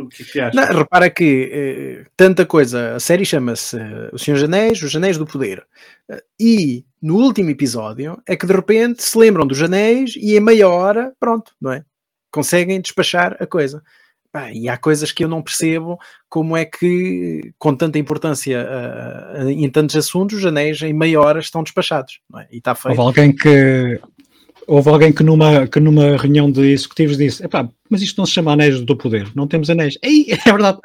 O que é que achas? Não, repara que eh, tanta coisa, a série chama-se eh, Os Senhores Anéis, Os Anéis do Poder. Eh, e no último episódio é que de repente se lembram dos anéis e em meia hora, pronto, não é? Conseguem despachar a coisa. E há coisas que eu não percebo como é que, com tanta importância uh, em tantos assuntos, os anéis em meia hora estão despachados. É? E está feito. Houve alguém que, houve alguém que numa, que numa reunião de executivos disse: mas isto não se chama Anéis do Poder, não temos anéis. Ei, [LAUGHS] é verdade.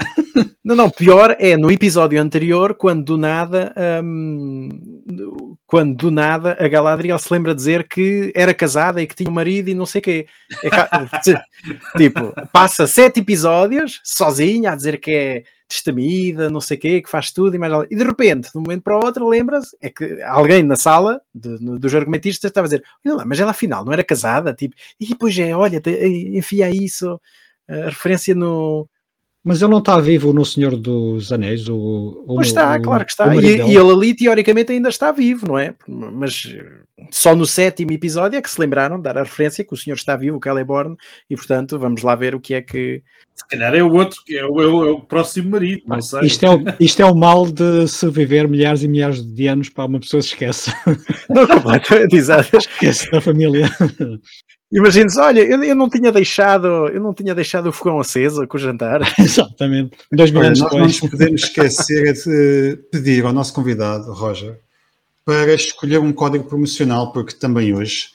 Não, não, pior é no episódio anterior, quando do nada, um, quando do nada a Galadriel se lembra dizer que era casada e que tinha um marido e não sei o quê. É, [LAUGHS] tipo, passa sete episódios sozinha a dizer que é destemida, não sei o quê, que faz tudo e mais E de repente, de um momento para o outro, lembra-se, é que alguém na sala de, no, dos argumentistas estava a dizer, olha lá, mas ela afinal não era casada, tipo, e depois é, olha, enfia isso, a referência no mas ele não está vivo no Senhor dos Anéis? O, o pois está, o, claro que está. E, e, ele ali, teoricamente, ainda está vivo, não é? Mas só no sétimo episódio é que se lembraram de dar a referência que o Senhor está vivo, o Celeborn, e portanto vamos lá ver o que é que. Se calhar é o outro, é o, é o, é o próximo marido, não sei. Isto é, o, isto é o mal de se viver milhares e milhares de anos para uma pessoa se esquece. [LAUGHS] Não, completamente, exato. Esquece da família. Imagina-se, olha, eu, eu, não tinha deixado, eu não tinha deixado o fogão aceso com o jantar. [LAUGHS] Exatamente. Dois olha, nós não nos podemos esquecer de pedir ao nosso convidado, Roger, para escolher um código promocional, porque também hoje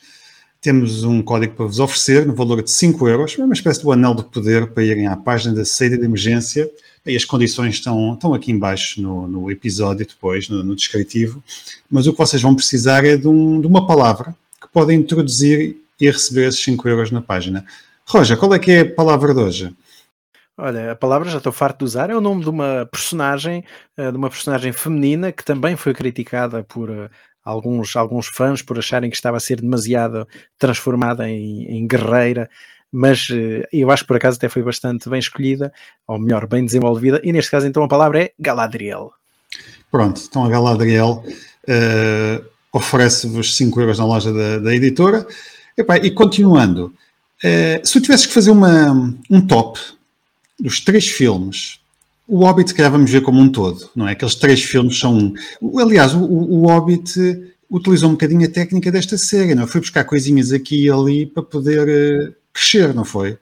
temos um código para vos oferecer no valor de 5 euros, é uma espécie de anel de poder para irem à página da saída de emergência. E as condições estão, estão aqui embaixo no, no episódio depois, no, no descritivo. Mas o que vocês vão precisar é de, um, de uma palavra que podem introduzir e receber esses 5 euros na página. Roja, qual é que é a palavra de hoje? Olha, a palavra já estou farto de usar, é o nome de uma personagem, eh, de uma personagem feminina que também foi criticada por eh, alguns, alguns fãs por acharem que estava a ser demasiado transformada em, em guerreira, mas eh, eu acho que por acaso até foi bastante bem escolhida, ou melhor, bem desenvolvida, e neste caso então a palavra é Galadriel. Pronto, então a Galadriel uh, oferece-vos 5 euros na loja da, da editora. Epá, e continuando, uh, se eu tivesse que fazer uma, um top dos três filmes, o Hobbit, que vamos ver como um todo, não é? Aqueles três filmes são. Aliás, o, o Hobbit utilizou um bocadinho a técnica desta série, não é? Foi buscar coisinhas aqui e ali para poder uh, crescer, não foi?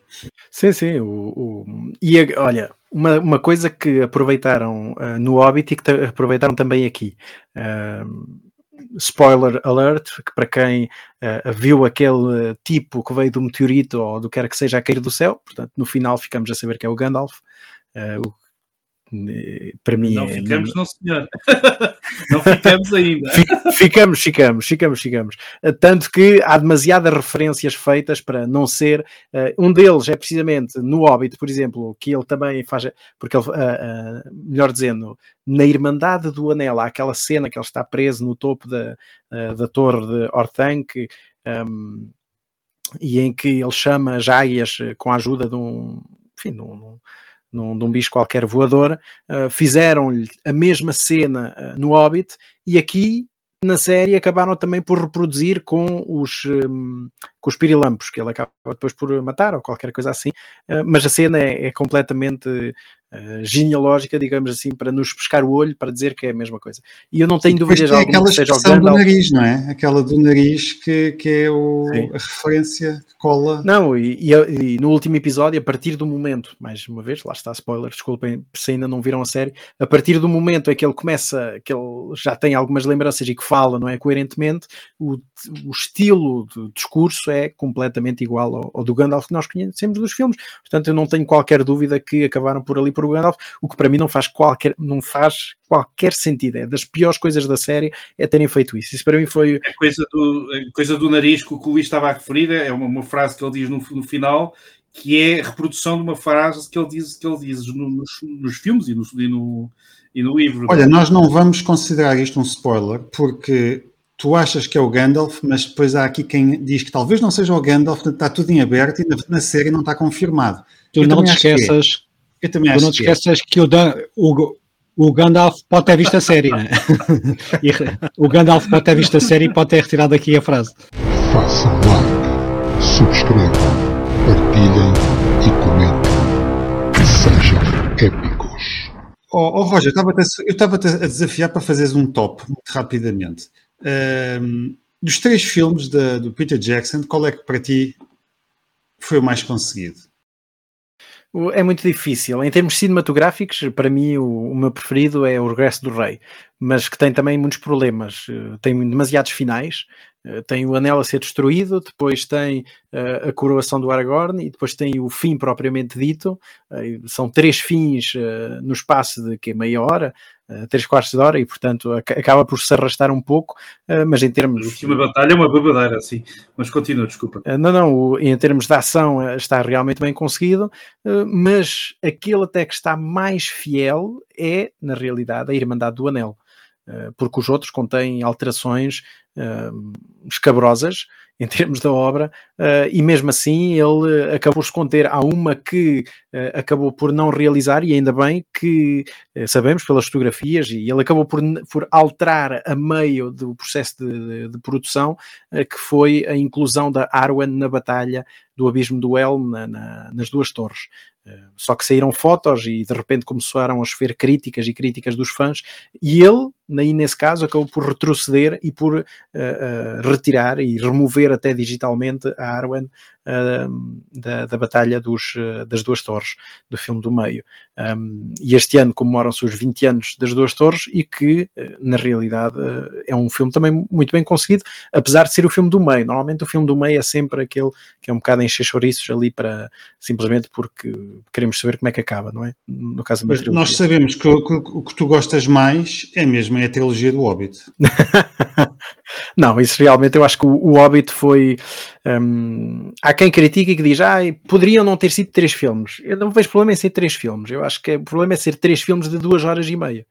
Sim, sim. O, o... E olha, uma, uma coisa que aproveitaram uh, no Hobbit e que aproveitaram também aqui. Uh, spoiler alert, que para quem uh, viu aquele tipo que veio do meteorito ou do que quer que seja a cair do céu, portanto, no final ficamos a saber que é o Gandalf, uh, o para mim não é, ficamos, não, senhor. [LAUGHS] não ficamos ainda. ficamos, ficamos, ficamos, ficamos. Tanto que há demasiadas referências feitas para não ser. Uh, um deles é precisamente no Hobbit, por exemplo, que ele também faz. Porque ele, uh, melhor dizendo, na Irmandade do Anel, há aquela cena que ele está preso no topo da, da torre de Orthanc. Um, e em que ele chama as águias com a ajuda de um, enfim, de um, num, de um bicho qualquer voador, uh, fizeram-lhe a mesma cena uh, no Hobbit e aqui na série acabaram também por reproduzir com os, um, com os pirilampos, que ele acaba depois por matar ou qualquer coisa assim, uh, mas a cena é, é completamente uh, genealógica, digamos assim, para nos pescar o olho, para dizer que é a mesma coisa. E eu não tenho dúvidas alguma aquela que seja o Gandalf. do nariz, não é? Aquela do nariz que, que é o, a referência que cola. Não, e, e, e, no último episódio, a partir do momento, mais uma vez, lá está spoiler, desculpem se ainda não viram a série, a partir do momento em que ele começa, que ele já tem algumas lembranças e que fala, não é, coerentemente, o, o estilo de discurso é completamente igual ao, ao do Gandalf que nós conhecemos dos filmes. Portanto, eu não tenho qualquer dúvida que acabaram por ali por por Gandalf, o que para mim não faz qualquer, não faz qualquer sentido. É das piores coisas da série é terem feito isso. Isso para mim foi. A coisa do, a coisa do nariz que o Luís estava a referir é uma, uma frase que ele diz no, no, final que é a reprodução de uma frase que ele diz, que ele diz nos, nos filmes e no, e no, e no livro. Olha, nós não vamos considerar isto um spoiler porque tu achas que é o Gandalf, mas depois há aqui quem diz que talvez não seja o Gandalf, está tudo em aberto e na, na série não está confirmado. Tu Eu não te é. esqueças eu também acho. Tu não te esqueças que, é. que o, o, o Gandalf pode ter visto a série, né? [LAUGHS] o Gandalf pode ter visto a série e pode ter retirado aqui a frase. Façam like, subscrevam, partilhem e comentem. Sejam épicos. Oh, oh Roger, eu estava-te a desafiar para fazeres um top, muito rapidamente. Um, dos três filmes de, do Peter Jackson, qual é que para ti foi o mais conseguido? É muito difícil. Em termos cinematográficos, para mim, o, o, meu preferido é O Regresso do Rei, mas que tem também muitos problemas. Eh, tem demasiados finais tem o anel a ser destruído, depois tem uh, a coroação do Aragorn e depois tem o fim propriamente dito. São três fins no espaço de que meia hora, três quartos de hora, e portanto acaba por se arrastar um pouco, mas em termos. A última batalha é uma babadeira, assim. Mas continua, desculpa. não, não, o, em termos de ação está realmente bem conseguido, mas aquele até que está mais fiel é, na realidade, a Irmandade do Anel. Eh, porque os outros contêm alterações uh, escabrosas em termos da obra, uh, e mesmo assim ele acabou por se conter. Há uma que uh, acabou por não realizar, e ainda bem que sabemos pelas fotografias, e ele acabou por, por alterar a meio do processo de, de, de produção, que foi a inclusão da Arwen na batalha do Abismo do Helm na, na, nas duas torres. Só que saíram fotos e de repente começaram a chover críticas e críticas dos fãs, e ele, aí nesse caso, acabou por retroceder e por uh, uh, retirar e remover até digitalmente a Arwen uh, da, da Batalha dos, das Duas Torres, do filme do meio. Um, e este ano comemoram-se os 20 anos das Duas Torres e que, na realidade, é um filme também muito bem conseguido, apesar de ser o filme do meio. Normalmente o filme do meio é sempre aquele que é um bocado encher chouriços ali para simplesmente porque queremos saber como é que acaba, não é? No caso Nós sabemos que o, que o, que tu gostas mais é mesmo é a trilogia do Hobbit. [LAUGHS] não, isso realmente eu acho que o, o Hobbit foi. Um, há quem critica e que diz, ah, poderiam não ter sido três filmes. Eu não vejo problema em ser três filmes. Eu acho que o problema é ser três filmes de duas horas e meia.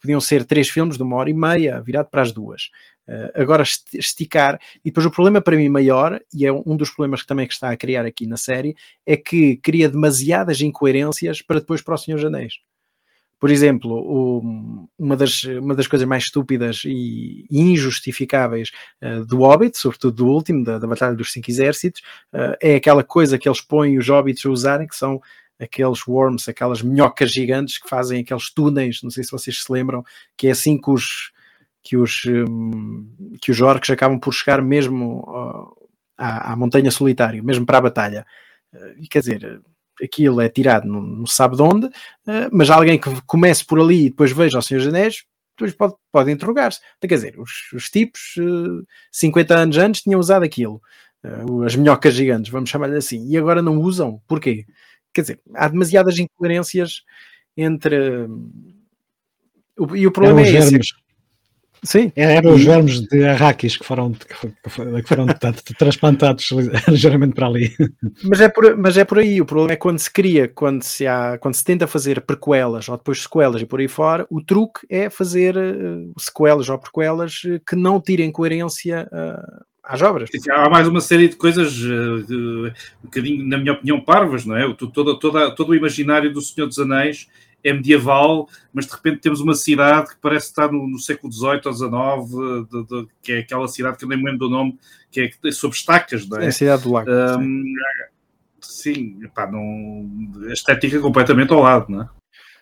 Podiam ser três filmes de uma hora e meia, virado para as duas. Uh, agora esticar, e depois o problema para mim maior, e é um dos problemas que também que está a criar aqui na série, é que cria demasiadas incoerências para depois para o Senhor Anéis. Por exemplo, o, uma, das, uma das coisas mais estúpidas e injustificáveis uh, do Hobbit, sobretudo do último, da, da Batalha dos Cinco Exércitos, uh, é aquela coisa que eles põem os Hobbits a usarem, que são aqueles worms, aquelas minhocas gigantes que fazem aqueles túneis, não sei se vocês se lembram, que é assim que os, que os, um, que os orcs acabam por chegar mesmo à, à, montanha solitária, mesmo para a batalha. Uh, e quer dizer, aquilo é tirado não, não sabe de onde, uh, mas alguém que comece por ali e depois veja o Senhor Anéis, depois pode, pode interrogar-se. Então, quer dizer, os, os tipos, 50 anos antes, tinham usado aquilo. as minhocas gigantes, vamos chamar-lhe assim, e agora não usam. Porquê? Quer dizer, há demasiadas incoerências entre. E o problema é esse. Sim. É, eram os vermes de arraquis que foram, que foram transplantados [LAUGHS] ligeiramente para ali. Mas é, por, mas é por aí. O problema é quando se cria, quando se, há, quando se tenta fazer prequelas ou depois sequelas e por aí fora, o truque é fazer uh, sequelas ou prequelas uh, que não tirem coerência uh, às obras. Há mais uma série de coisas, um bocadinho, na minha opinião, parvas, não é? Todo, todo, todo o imaginário do Senhor dos Anéis é medieval, mas de repente temos uma cidade que parece estar no, no século XVIII ou XIX, de, de, que é aquela cidade que eu nem me lembro do nome, que é sobre estacas, não é? É a cidade do lago. Um, sim, sim pá, não, a estética é completamente ao lado, não é?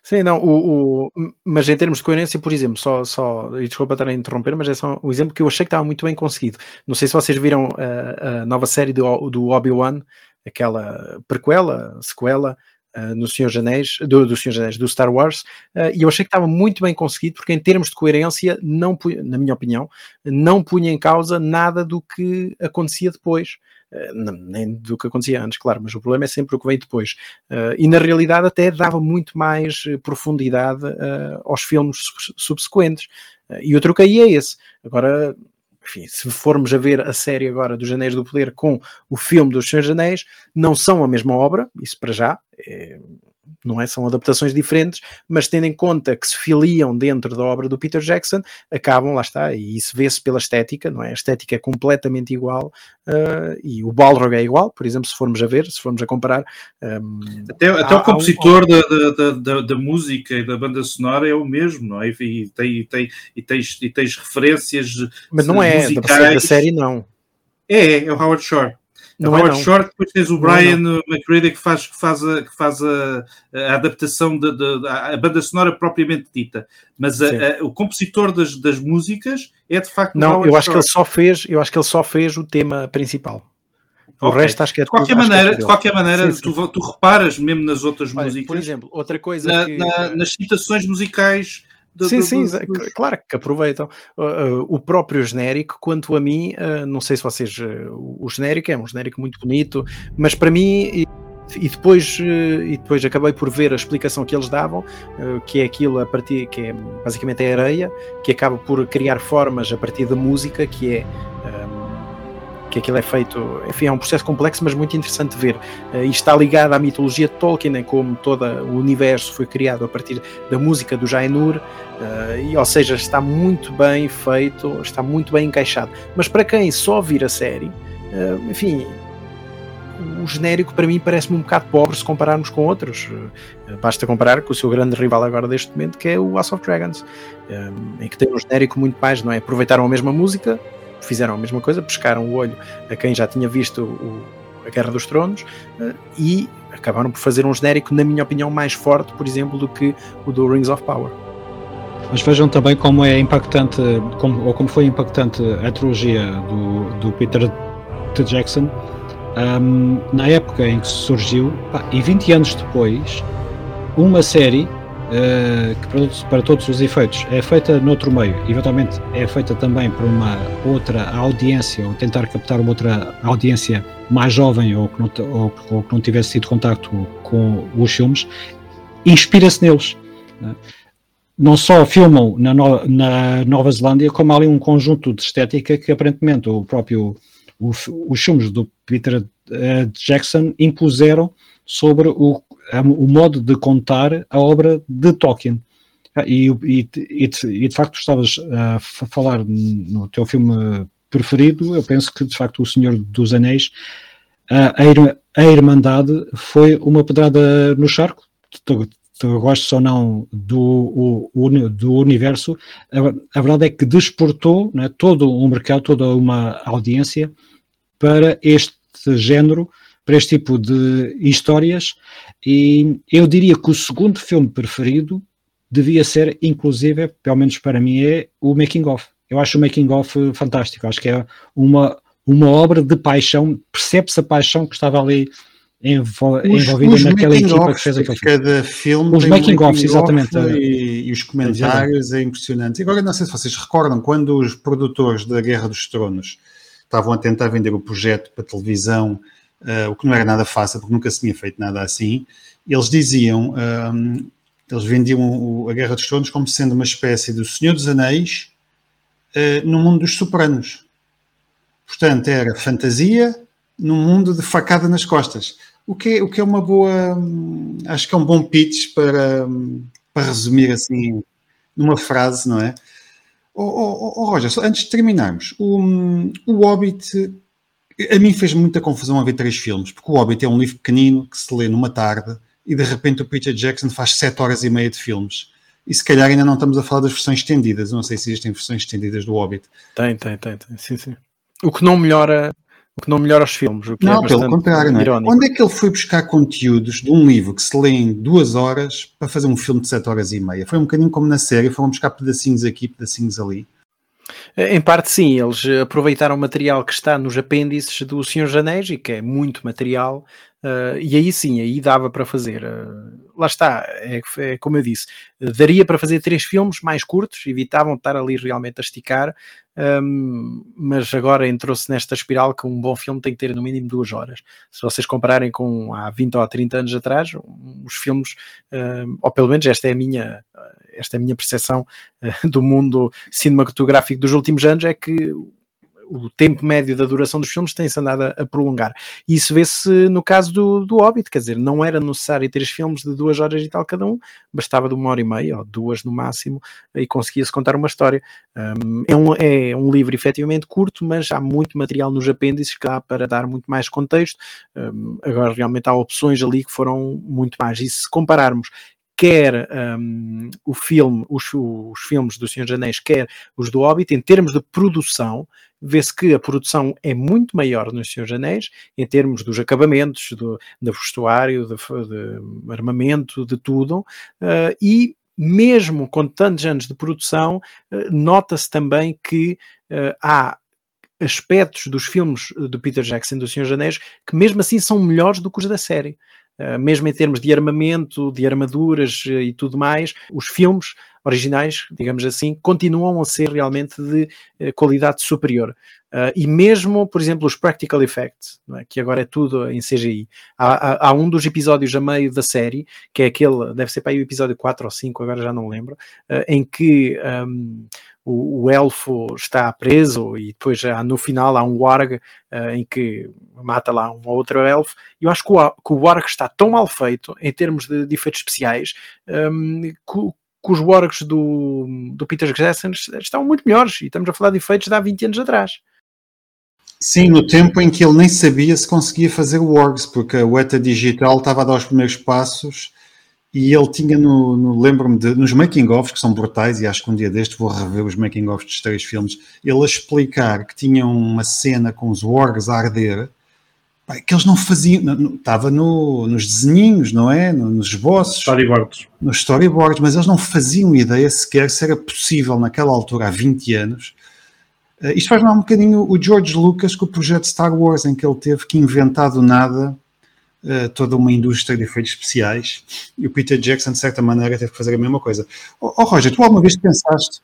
Sim, não, o, o, mas em termos de coerência, por exemplo, só, só e desculpa estar a interromper, mas é só um exemplo que eu achei que estava muito bem conseguido. Não sei se vocês viram a, a nova série do, do Obi-Wan, aquela prequela, sequela, uh, no Senhor Anéis, do, do Senhor Anéis, do Star Wars, uh, e eu achei que estava muito bem conseguido, porque em termos de coerência, não, na minha opinião, não punha em causa nada do que acontecia depois. Uh, nem do que acontecia antes, claro, mas o problema é sempre o que vem depois. E na realidade até dava muito mais profundidade aos filmes subsequentes. e o truque aí é esse. Agora, enfim, se formos a ver a série agora dos Anéis do Poder com o filme dos Senhores Anéis, não são a mesma obra, isso para já, é, não é? São adaptações diferentes, mas tendo em conta que se filiam dentro da obra do Peter Jackson, acabam, lá está, e isso vê-se pela estética, não é? A estética é completamente igual uh, e o Balrog é igual, por exemplo, se formos a ver, se formos a comparar. Um, até, até há, o compositor um... da, da, da, da, música e da banda sonora é o mesmo, não é? E, tem, e, tem, e, tens, e tens referências. Mas não é, musicais. da série não. É, é o Howard Shore. Não é Howard é Short, depois tens o Brian McCready que faz, que faz, a, que faz a, a adaptação da banda sonora propriamente dita. Mas a, a, o compositor das, das músicas é de facto. Não, eu acho Short. que ele só fez, eu acho que ele só fez o tema principal. O okay. resto acho que é de qualquer tudo, maneira, é de qualquer maneira, sim, sim. Tu, tu reparas mesmo nas outras Olha, músicas. Por exemplo, outra coisa na, que... na, nas citações musicais sim, sim, claro que aproveitam. Uh, uh, o próprio genérico, quanto a mim, uh, não sei se vocês. o genérico é um genérico muito bonito, mas para mim. E depois, e depois acabei por ver a explicação que eles davam, que é aquilo a partir, que é basicamente é areia, que acaba por criar formas a partir da música, que é que aquilo é feito, enfim, é um processo complexo, mas muito interessante de ver. Uh, e está ligado à mitologia de Tolkien, né, como todo o universo foi criado a partir da música do Jainur, uh, e, ou seja, está muito bem feito, está muito bem encaixado. Mas para quem só vir a série, uh, enfim, o genérico para mim parece-me um bocado pobre se compararmos com outros. Basta comparar com o seu grande rival agora deste momento, que é o House of Dragons, em que tem um genérico muito mais, não é? Aproveitaram a mesma música, fizeram a mesma coisa, pescaram o olho a quem já tinha visto o, a Guerra dos Tronos uh, e acabaram por fazer um genérico, na minha opinião, mais forte, por exemplo, do que o do Rings of Power. Mas vejam também como é impactante, como, ou como foi impactante a trilogia do, do Peter T. Jackson um, na época em que surgiu, pá, e 20 anos depois, uma série uh, que para, para, todos os efeitos é feita noutro meio, eventualmente é feita também por uma outra audiência, ou tentar captar uma outra audiência mais jovem ou que não, ou, ou que não tivesse tido contacto com os filmes, inspira-se neles. Né? Não só filmam na, no, na Nova Zelândia, como há ali um conjunto de estética que aparentemente o próprio o, os filmes do Peter uh, Jackson impuseram sobre o o modo de contar a obra de Tolkien. Ah, e, e, e, de facto, estavas a falar no teu filme preferido, eu penso que de facto O Senhor dos Anéis, a, a Irmandade foi uma pedrada no charco. Tu gostes ou não do, o, do universo, a, a, verdade é que desportou né, todo um mercado, toda uma audiência para este género para este tipo de histórias e eu diria que o segundo filme preferido devia ser, inclusive, pelo menos para mim, é o Making of. Eu acho o Making of fantástico, acho que é uma, uma obra de paixão, percebe-se a paixão que estava ali envolvida os naquela equipa que fez aquele filme. Cada filme os making, making offs, exatamente. E, e, os comentários é impressionante. Agora, não sei se vocês recordam, quando os produtores da Guerra dos Tronos estavam a tentar vender o projeto para televisão uh, o que não era nada fácil, porque nunca se tinha feito nada assim. Eles diziam, um, ehm, eles vendiam o, a Guerra dos Tronos como sendo uma espécie do Senhor dos Anéis uh, no mundo dos sopranos. Portanto, era fantasia num mundo de facada nas costas. O que, é, o que é uma boa. Hum, acho que é um bom pitch para, hum, para resumir assim numa frase, não é? Oh, oh, oh, Roger, antes de terminarmos, o, hum, o Hobbit a mim fez muita confusão haver três filmes, porque o Hobbit é um livro pequenino que se lê numa tarde e de repente o Peter Jackson faz sete horas e meia de filmes. E se calhar ainda não estamos a falar das versões estendidas. não sei se existem versões estendidas do Hobbit. Tem, tem, tem, tem. Sim, sim. O que não melhora, o que não melhora os filmes. É não, é pelo contrário. Não é? Onde é que ele foi buscar conteúdos de um livro que se lê em duas horas para fazer um filme de sete horas e meia? Foi um bocadinho como na série, foram buscar pedacinhos aqui, pedacinhos ali. Eh, em parte, sim, eles aproveitaram material que está nos apêndices do Senhor Janeiro e que é muito material, uh, e aí sim, aí dava para fazer. Uh, lá está, é, é, como eu disse, daria para fazer três filmes mais curtos, evitavam estar ali realmente a esticar, um, mas agora entrou-se nesta espiral que um bom filme tem que ter no mínimo duas horas. Se vocês compararem com há 20 ou 30 anos atrás, os filmes, um, ou pelo menos esta é a minha, esta é a minha percepção uh, do mundo cinematográfico dos últimos anos, é que o tempo médio da duração dos filmes tem-se andado a, a, prolongar. E isso vê-se no caso do, do Hobbit, quer dizer, não era necessário três filmes de duas horas e tal cada um, bastava de uma hora e meia, ou duas no máximo, e conseguia-se contar uma história. Um, é, um, é um livro efetivamente curto, mas há muito material nos apêndices que dá para dar muito mais contexto. Um, agora, realmente, há opções ali que foram muito mais. E se compararmos quer um, o filme, os, os, filmes do Senhor dos Anéis, quer os do Hobbit, em termos de produção, vê-se que a produção é muito maior nos Senhor dos Anéis, em termos dos acabamentos, do, do vestuário, de, de armamento, de tudo, uh, e mesmo com tantos anos de produção, uh, nota-se também que uh, há aspectos dos filmes do Peter Jackson do Senhor dos Anéis que mesmo assim são melhores do que os da série. Uh, mesmo em termos de armamento, de armaduras uh, e tudo mais, os filmes originais, digamos assim, continuam a ser realmente de uh, qualidade superior. e mesmo, por exemplo, os practical effects, é? que agora é tudo em CGI. Há, há, há, um dos episódios a meio da série, que é aquele, deve ser para aí o episódio 4 ou 5, agora já não lembro, em que um, o, o, elfo está preso e depois já no final há um warg uh, em que mata lá um outro elfo. Eu acho que o, que o warg está tão mal feito em termos de, de efeitos especiais um, que, que, os wargs do, do Peter Jackson estão muito melhores. E estamos a falar de efeitos de há 20 anos atrás. Sim, no tempo em que ele nem sabia se conseguia fazer wargs, porque a Weta Digital estava a dar os primeiros passos e ele tinha no, no lembro-me de nos making-offs que são brutais e acho que um dia deste vou rever os making-offs dos três filmes ele a explicar que tinha uma cena com os wargs a arder que eles não faziam, estava no, nos desenhinhos, não é? Nos esboços, storyboards. nos storyboards, mas eles não faziam ideia sequer se era possível naquela altura, há 20 anos. Uh, isto faz-me um bocadinho o George Lucas com o projeto Star Wars, em que ele teve que inventar do nada uh, toda uma indústria de efeitos especiais e o Peter Jackson, de certa maneira, teve que fazer a mesma coisa. Oh, oh Roger, tu alguma vez pensaste.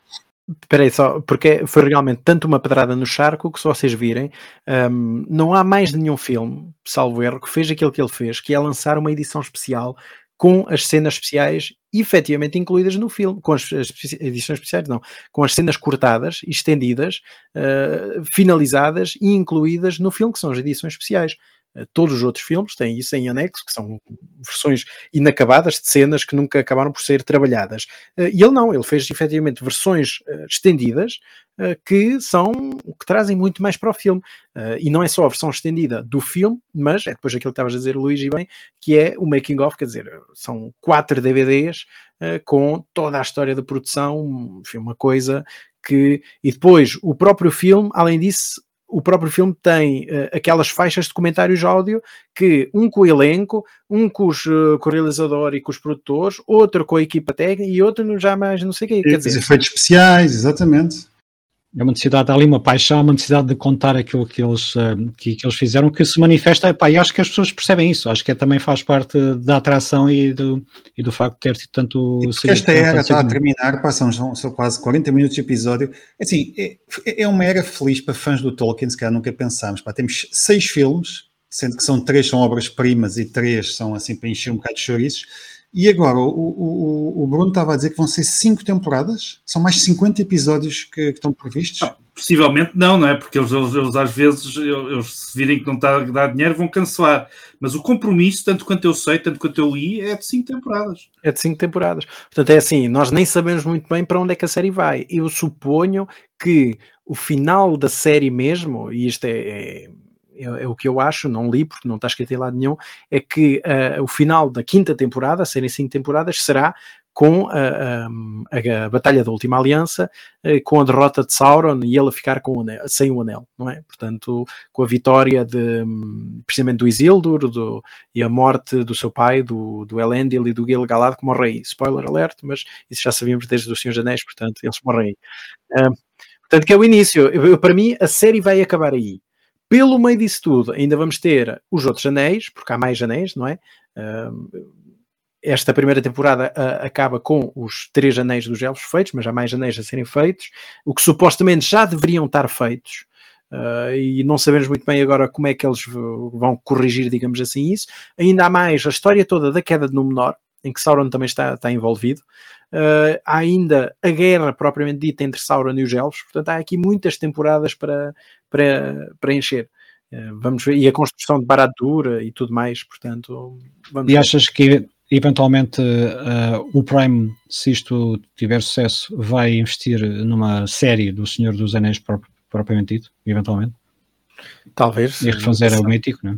Espera aí só, porque foi realmente tanto uma pedrada no charco que, se vocês virem, um, não há mais nenhum filme, salvo erro, que fez aquilo que ele fez, que é lançar uma edição especial com as cenas especiais efetivamente incluídas no filme, com as, as edições especiais, não, com as cenas cortadas, estendidas, uh, finalizadas e incluídas no filme, que são as edições especiais. Eh, todos os outros filmes têm isso em anexo, que são versões inacabadas de cenas que nunca acabaram por ser trabalhadas. Eh, e ele não, ele fez efetivamente versões eh, estendidas que são que trazem muito mais para o filme. E não é só a versão estendida do filme, mas é depois aquilo que estavas a dizer, Luís, e bem, que é o making of, quer dizer, são quatro DVDs com toda a história da produção, enfim, uma coisa que. E depois o próprio filme, além disso, o próprio filme tem uh, aquelas faixas de comentários áudio que um com o elenco, um com, os, uh, com o realizador e com os produtores, outro com a equipa técnica e outro já mais não sei o quê. Quer dizer, efeitos especiais, exatamente. É uma necessidade, há ali uma paixão, uma necessidade de contar aquilo que eles, eh, que, que eles fizeram, que se manifesta, epá, e acho que as pessoas percebem isso, acho que é, também faz parte da atração e do, e do facto de ter tido tanto... Esta era está a terminar, pá, são, são quase 40 minutos de episódio, assim, é, é uma era feliz para fãs do Tolkien, se calhar nunca pensámos, pá, temos seis filmes, sendo que são três são obras-primas e três são assim para encher um bocado de chouriços, e agora, o, o, o, Bruno estava a dizer que vão ser cinco temporadas? São mais 50 episódios que, que estão previstos? Não, possivelmente não, não é? Porque eles, eles, eles às vezes, eles, se virem que não está a dar dinheiro, vão cancelar. Mas o compromisso, tanto quanto eu sei, tanto quanto eu li, é de cinco temporadas. É de cinco temporadas. Portanto, é assim, nós nem sabemos muito bem para onde é que a série vai. Eu suponho que o final da série mesmo, e isto é, é é, é, o que eu acho, não li porque não está escrito em lado nenhum, é que uh, o final da quinta temporada, serem cinco temporadas, será com a, a, a, Batalha da Última Aliança, uh, com a derrota de Sauron e ele a ficar com o anel, sem o anel, não é? Portanto, com a vitória de, precisamente do Isildur do, e a morte do seu pai, do, do Elendil e do Gil-galad que morre aí. Spoiler alert, mas isso já sabíamos desde os Senhor dos Anéis, portanto, eles morrem aí. Uh, portanto, que é o início. Eu, eu, para mim, a série vai acabar aí. Pelo meio disso tudo, ainda vamos ter os outros anéis, porque há mais anéis, não é? esta primeira temporada uh, acaba com os três anéis dos elfos feitos, mas há mais anéis a serem feitos, o que supostamente já deveriam estar feitos. Uh, e não sabemos muito bem agora como é que eles vão corrigir, digamos assim, isso. Ainda há mais a história toda da queda de Númenor, em que Sauron também está, está envolvido. Uh, há ainda a guerra propriamente dita entre Sauron e os elfos, portanto há aqui muitas temporadas para, para, para encher. Uh, vamos ver, e a construção de Baratura e tudo mais, portanto. e ver. achas que eventualmente uh, o Prime, se isto tiver sucesso, vai investir numa série do Senhor dos Anéis propriamente dito, eventualmente? Talvez. E refazer o mítico, não é?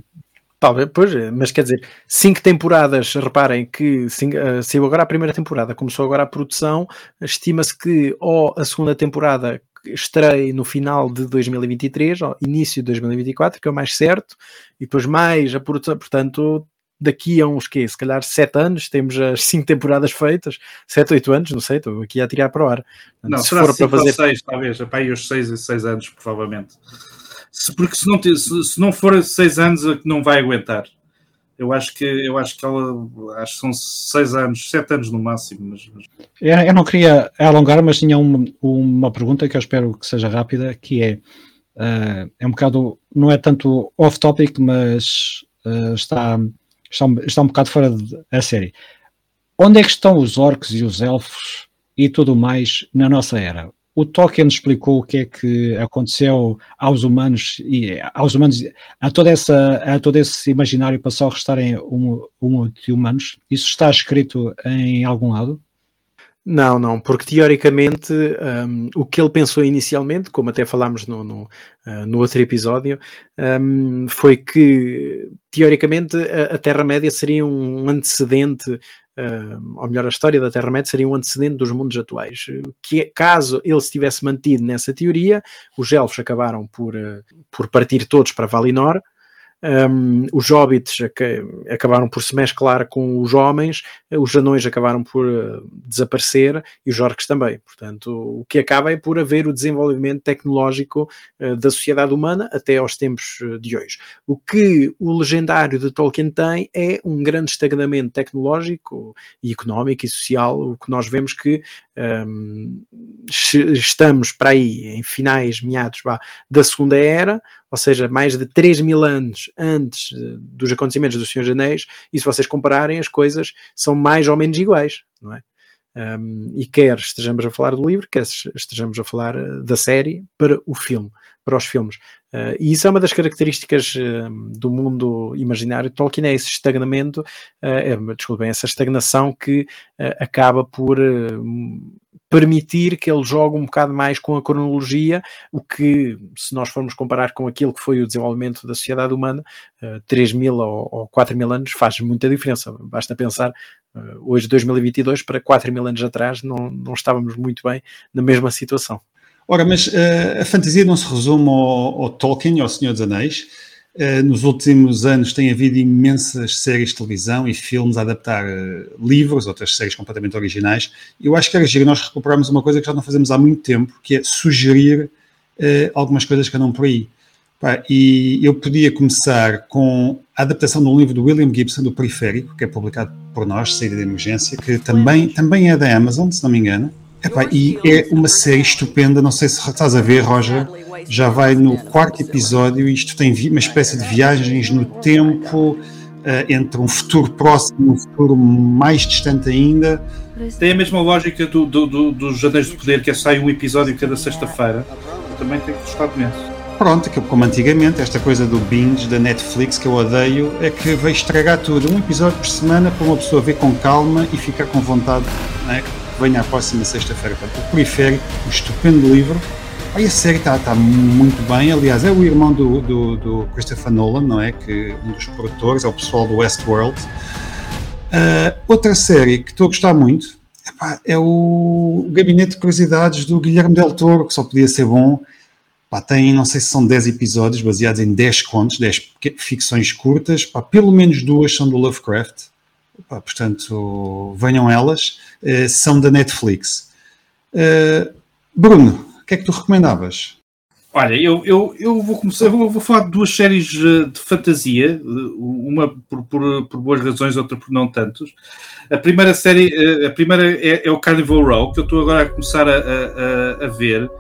Talvez, pois, mas quer dizer, cinco temporadas, reparem que cinco, uh, saiu agora a primeira temporada, começou agora a produção, estima-se que ou a segunda temporada estreie no final de 2023, ou início de 2024, que é o mais certo, e depois mais a produção, portanto, daqui a uns que se calhar sete anos, temos as cinco temporadas feitas, sete, oito anos, não sei, estou aqui a tirar para o ar. Não, se for para fazer seis, talvez, para aí os seis e seis anos, provavelmente. Porque se não, se, se não for seis anos, é não vai aguentar. Eu acho que eu acho que ela acho que são seis anos, sete anos no máximo. Mas, mas... Eu, não queria alongar, mas tinha uma, uma pergunta que eu espero que seja rápida, que é uh, é um bocado, não é tanto off-topic, mas uh, está, está, está um bocado fora da série. Onde é que estão os orcs e os elfos e tudo mais na nossa era? O Tolkien explicou o que é que aconteceu aos humanos e aos humanos a toda essa a todo esse imaginário para só restarem um, um de humanos. Isso está escrito em algum lado? Não, não, porque teoricamente um, o que ele pensou inicialmente, como até falámos no, no, uh, no outro episódio, um, foi que teoricamente a, a Terra-média seria um antecedente uh, ou melhor, a história da Terra-média seria um antecedente dos mundos atuais. Que caso ele se tivesse mantido nessa teoria, os elfos acabaram por, uh, por partir todos para Valinor, um, os hobbits acabaram por se mesclar com os homens, os anões acabaram por uh, desaparecer e os orcs também. Portanto, o que acaba é por haver o desenvolvimento tecnológico uh, da sociedade humana até aos tempos de hoje. O que o legendário de Tolkien tem é um grande estagnamento tecnológico e económico e social, o que nós vemos que um, estamos para aí em finais, meados da Segunda Era, ou seja, mais de 3 mil anos antes dos acontecimentos do Senhor dos Anéis, e se vocês compararem, as coisas são mais ou menos iguais, não é? Um, e quer estejamos a falar do livro, quer estejamos a falar eh, da série para o filme, para os filmes. Uh, e isso é uma das características do mundo imaginário de Tolkien, é esse estagnamento, uh, é, desculpem, essa estagnação que acaba por permitir que ele jogue um bocado mais com a cronologia, o que, se nós formos comparar com aquilo que foi o desenvolvimento da sociedade humana, uh, 3 mil ou, ou 4 mil anos faz muita diferença. Basta pensar, uh, hoje, 2022, para 4 mil anos atrás, não, não estávamos muito bem na mesma situação. Ora, mas uh, a fantasia não se resume ao, ao Tolkien, ao Senhor dos Anéis. Uh, nos últimos anos tem havido imensas séries de televisão e filmes a adaptar uh, livros, outras séries completamente originais. Eu acho que era giro nós recuperarmos uma coisa que já não fazemos há muito tempo, que é sugerir uh, algumas coisas que andam por aí. E eu podia começar com a adaptação de um livro do William Gibson, do Periférico, que é publicado por nós, Saída de Emergência, que também, também é da Amazon, se não me engano. Epá, e é uma série estupenda, não sei se estás a ver, Roger, já vai no quarto episódio, isto tem uma espécie de viagens no tempo, uh, entre um futuro próximo e um futuro mais distante ainda. Tem a mesma lógica do, do, do, dos Anéis do Poder, que é sai um episódio cada sexta-feira. Também tem gostado imenso. Pronto, como antigamente, esta coisa do binge da Netflix que eu odeio é que veio estragar tudo. Um episódio por semana para uma pessoa ver com calma e ficar com vontade né, que venha a próxima sexta-feira. O Periférico, um estupendo livro, Aí a série está tá muito bem, aliás, é o irmão do, do, do, Christopher Nolan, não é? Que um dos produtores, é o pessoal do Westworld. Uh, outra série que estou a gostar muito epá, é o Gabinete de Curiosidades do Guilherme Del Toro, que só podia ser bom. Tem, não sei se são 10 episódios baseados em 10 contos, 10 ficções curtas. Pelo menos duas são do Lovecraft. Portanto, venham elas. Uh, são da Netflix. Uh, Bruno, que é que tu recomendavas? Olha, eu, eu, eu vou começar, eu vou falar de duas séries eh, de fantasia, uma por, por, por boas razões, outra por não tantos. A primeira série, a primeira é, é o Carnival Row, que eu estou agora a começar a, a, a ver.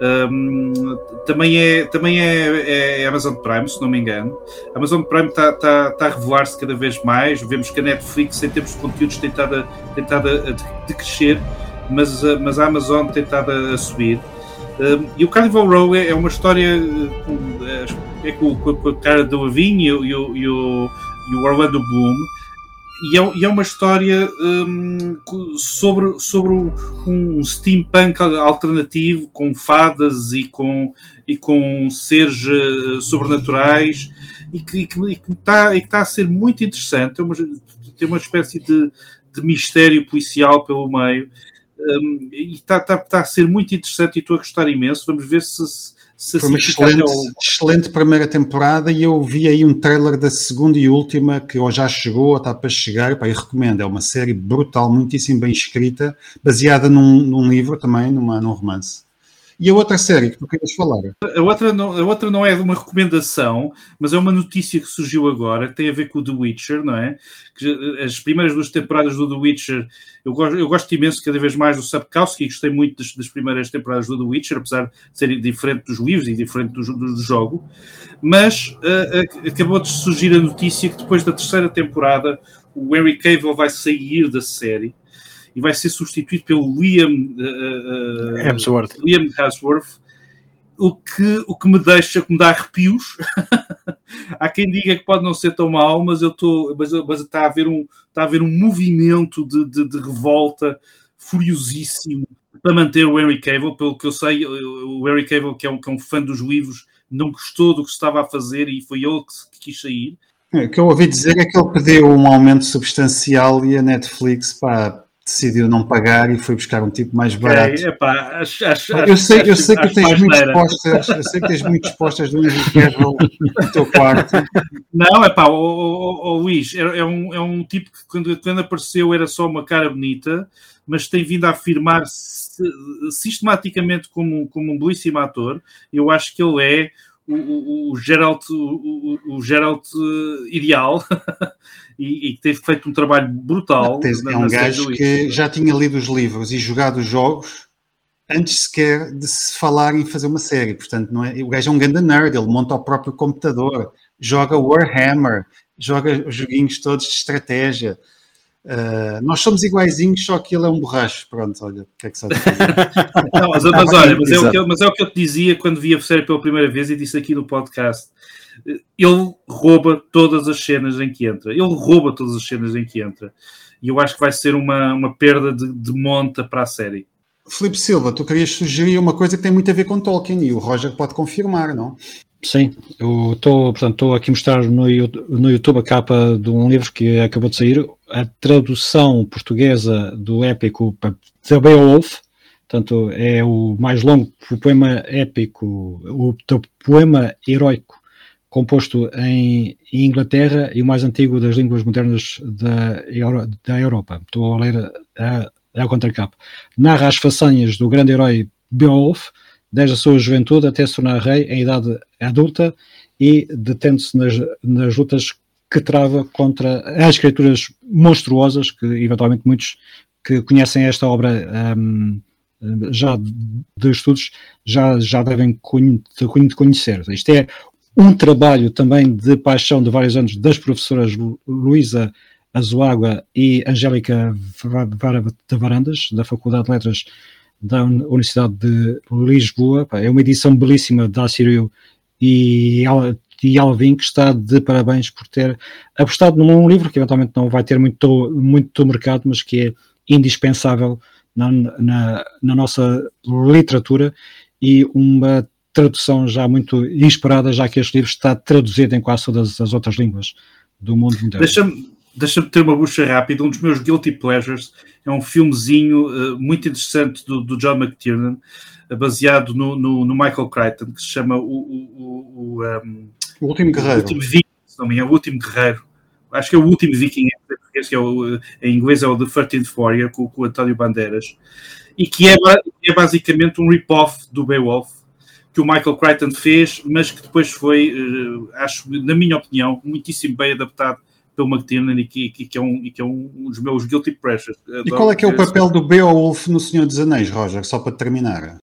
Um, também é, também é, é, Amazon Prime, se não me engano. A Amazon Prime está tá, tá a revelar-se cada vez mais. Vemos que a Netflix, em termos de conteúdos, tem estado a, tem estado a, de crescer, mas, mas a Amazon tem estado a, a subir e o Carnival Row é, é uma história é, é com, com, a cara do Avin e, o, e, e o Orlando Bloom. E é, e é uma história um, sobre, sobre um steampunk alternativo com fadas e com, e com seres uh, sobrenaturais e que, está tá a ser muito interessante. É uma, tem uma espécie de, de mistério policial pelo meio um, e está tá, tá a ser muito interessante e estou a gostar imenso. Vamos ver se. Se Foi uma excelente, ao... excelente primeira temporada e eu vi aí um trailer da segunda e última que ou já chegou ou está para chegar. Pá, eu recomendo, é uma série brutal, muitíssimo bem escrita, baseada num, num livro também, numa, num romance. E a outra série que tu queres falar? A outra, não, a outra não é uma recomendação, mas é uma notícia que surgiu agora, que tem a ver com o The Witcher, não é? Que as primeiras duas temporadas do The Witcher, eu gosto, eu gosto imenso cada vez mais do Sapkowski, gostei muito das, das, primeiras temporadas do The Witcher, apesar de serem diferente dos livros e diferente do, do, do jogo, mas uh, acabou de surgir a notícia que depois da terceira temporada o Henry Cavill vai sair da série e vai ser substituído pelo Liam uh, Hemsworth. Liam Hemsworth o que, o que me deixa, que me dá arrepios. [LAUGHS] Há quem diga que pode não ser tão mal, mas eu estou, mas, mas está a haver um, está a haver um movimento de, de, de, revolta furiosíssimo para manter o Henry Cavill, pelo que eu sei, o Henry Cavill, que é um, que é um fã dos livros, não gostou do que se estava a fazer e foi ele que, que quis sair. É, o que eu ouvi dizer é que ele pediu um aumento substancial e a Netflix pá, decidiu não pagar e foi buscar um tipo mais barato. Okay, epá, acho, acho, eu sei, eu sei que tens muitas postas, eu sei que tens muitas postas do Cavill no teu quarto. Não, é pá, o, o, o, Luís, é, é, um, é um tipo que quando, quando apareceu era só uma cara bonita, mas tem vindo a afirmar sistematicamente como, como um belíssimo ator. Eu acho que ele é o, o, o Geralt, o, o Geralt eh, ideal [LAUGHS] e, e teve feito um trabalho brutal. é um gajo que já tinha lido os livros e jogado os jogos antes sequer de se falar em fazer uma série. Portanto, não é, o gajo é um grande nerd, ele monta o próprio computador, joga Warhammer, joga os joguinhos todos de estratégia. Uh, nós somos iguaizinhos, só que ele é um borracho. Pronto, olha, o que é que sabe [LAUGHS] Não, mas, mas olha, mas é, o que eu, mas é o que eu te dizia quando vi a série pela primeira vez e disse aqui no podcast. Ele rouba todas as cenas em que entra. Ele rouba todas as cenas em que entra. E eu acho que vai ser uma, uma perda de, de monta para a série. Felipe Silva, tu querias sugerir uma coisa que tem muito a ver com Tolkien e o Roger pode confirmar, não? Sim, eu estou, portanto, estou aqui a mostrar no, no YouTube a capa de um livro que acabou de sair, a tradução portuguesa do épico The Beowulf, portanto, é o mais longo poema épico, o, o poema heróico composto em Inglaterra e o mais antigo das línguas modernas da, da Europa. Estou a ler a, a contracapa. Narra as façanhas do grande herói Beowulf, desde a sua juventude até se tornar rei em idade adulta e detendo-se nas, nas lutas que trava contra as criaturas monstruosas, que eventualmente muitos que conhecem esta obra um, já de estudos já, já devem conhecer. Isto é um trabalho também de paixão de vários anos das professoras Luísa Azuágua e Angélica de Varandas, da Faculdade de Letras da Universidade de Lisboa. É uma edição belíssima da Assírio e, e Alvin, que está de parabéns por ter apostado num livro que eventualmente não vai ter muito, muito mercado, mas que é indispensável na, na, na nossa literatura e uma tradução já muito esperada, já que este livro está traduzido em quase todas as outras línguas do mundo inteiro. Deixa-me deixa-me ter uma bucha rápida. Um dos meus guilty pleasures é um filmezinho uh, muito interessante do, do John McTiernan, uh, baseado no, no, no, Michael Crichton, que se chama O, o, o, um, o Último Guerreiro. O Último Viking, não é o Último Guerreiro. Acho que é o Último Viking que é o, em inglês é o The 13th Warrior, com, com o António Bandeiras, e que é, é basicamente um rip-off do Beowulf, que o Michael Crichton fez, mas que depois foi, acho, na minha opinião, muitíssimo bem adaptado pelo McTiernan e que, que, que, é, um, que é um dos meus guilty pleasures. E qual é que é o papel do Beowulf no Senhor dos Anéis, Roger, só para terminar?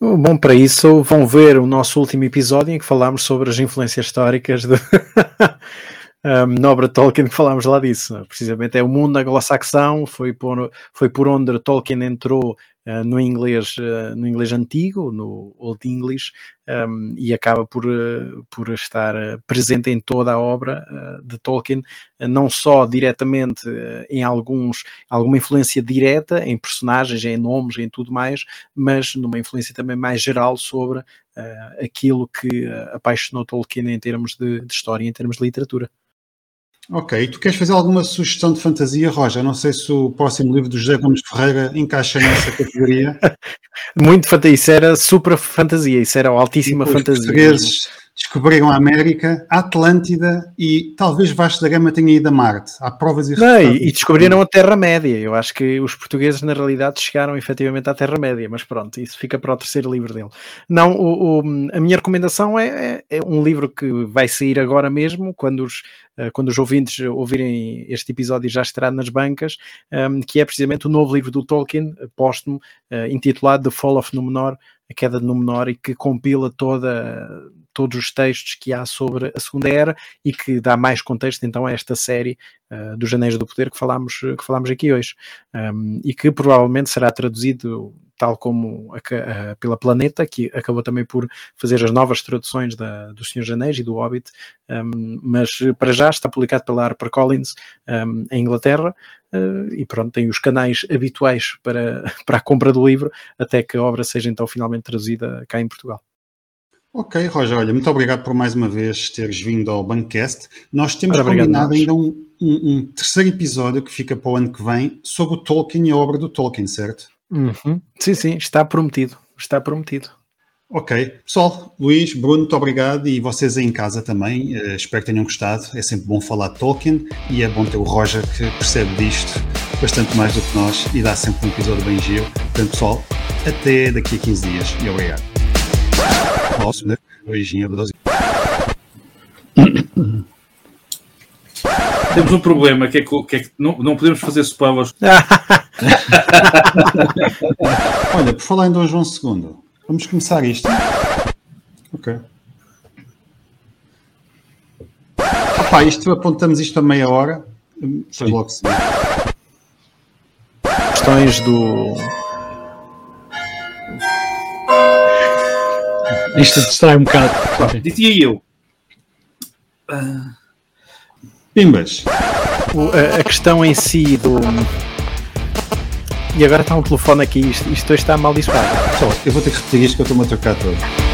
Bom, para isso vão ver o nosso último episódio em que falámos sobre as influências históricas de [LAUGHS] um, na obra de Tolkien que falámos lá disso. Precisamente é o mundo anglo-saxão, foi por, foi por onde Tolkien entrou Uh, no inglês uh, no inglês antigo, no Old English, um, e acaba por, uh, por estar presente em toda a obra de Tolkien, não só diretamente em alguns, alguma influência direta em personagens, em nomes, em tudo mais, mas numa influência também mais geral sobre aquilo que apaixonou Tolkien em termos de, de história, em termos de literatura. Ok, tu queres fazer alguma sugestão de fantasia, Roger? Não sei se o próximo livro do José Gomes Ferreira encaixa nessa categoria. [LAUGHS] Muito fantasia, isso era super fantasia, isso era altíssima fantasia. Os portugueses descobriram a América, a Atlântida e talvez Vasco da Gama tenha ido a Marte. Há provas e Não, e, descobriram a Terra-média. Eu acho que os portugueses, na realidade, chegaram efetivamente à Terra-média, mas pronto, isso fica para o terceiro livro dele. Não, o, o, a minha recomendação é, é, é, um livro que vai sair agora mesmo, quando os, eh, quando os ouvintes ouvirem este episódio já estará nas bancas, um, ehm, que é precisamente o novo livro do Tolkien, póstumo, uh, intitulado The Fall of Númenor, a queda de Númenor, e que compila toda todos os textos que há sobre a Segunda Era e que dá mais contexto então a esta série uh, dos Anéis do Poder que falámos, que falámos aqui hoje um, e que provavelmente será traduzido tal como a, a, pela Planeta, que acabou também por fazer as novas traduções da, do Senhor Anéis e do Hobbit, um, mas para já está publicado pela HarperCollins um, em Inglaterra, uh, e pronto, tem os canais habituais para, [LAUGHS] para a compra do livro, até que a obra seja então finalmente traduzida cá em Portugal. Ok, Roger, olha, muito obrigado por mais uma vez teres vindo ao Bancast. Nós temos Ora, combinado ainda um, um, um, terceiro episódio que fica para o ano que vem sobre o Tolkien e a obra do Tolkien, certo? Uhum. Sim, sim, está prometido. Está prometido. Ok. Pessoal, Luís, Bruno, muito obrigado e vocês aí em casa também. Uh, espero que tenham gostado. É sempre bom falar de Tolkien e é bom ter o Roger que percebe disto bastante mais do que nós e dá sempre um episódio bem giro. Portanto, pessoal, até daqui a 15 dias e obrigado. Nossa, né? Beijinho, Brasil. Temos um problema, que é que, que, é que não, não podemos fazer spoilers. [LAUGHS] Olha, por falar em Dom João II, vamos começar isto. Ok. Opa, isto apontamos isto a meia hora. Sim. Logo Questões do Isto distrai um bocado. Dizia eu. Uh... Pimbas. O, a, a, questão em si do. E agora está um telefone aqui, isto, isto está mal disparado. Eu vou ter que repetir isto que eu estou-me a trocar todo.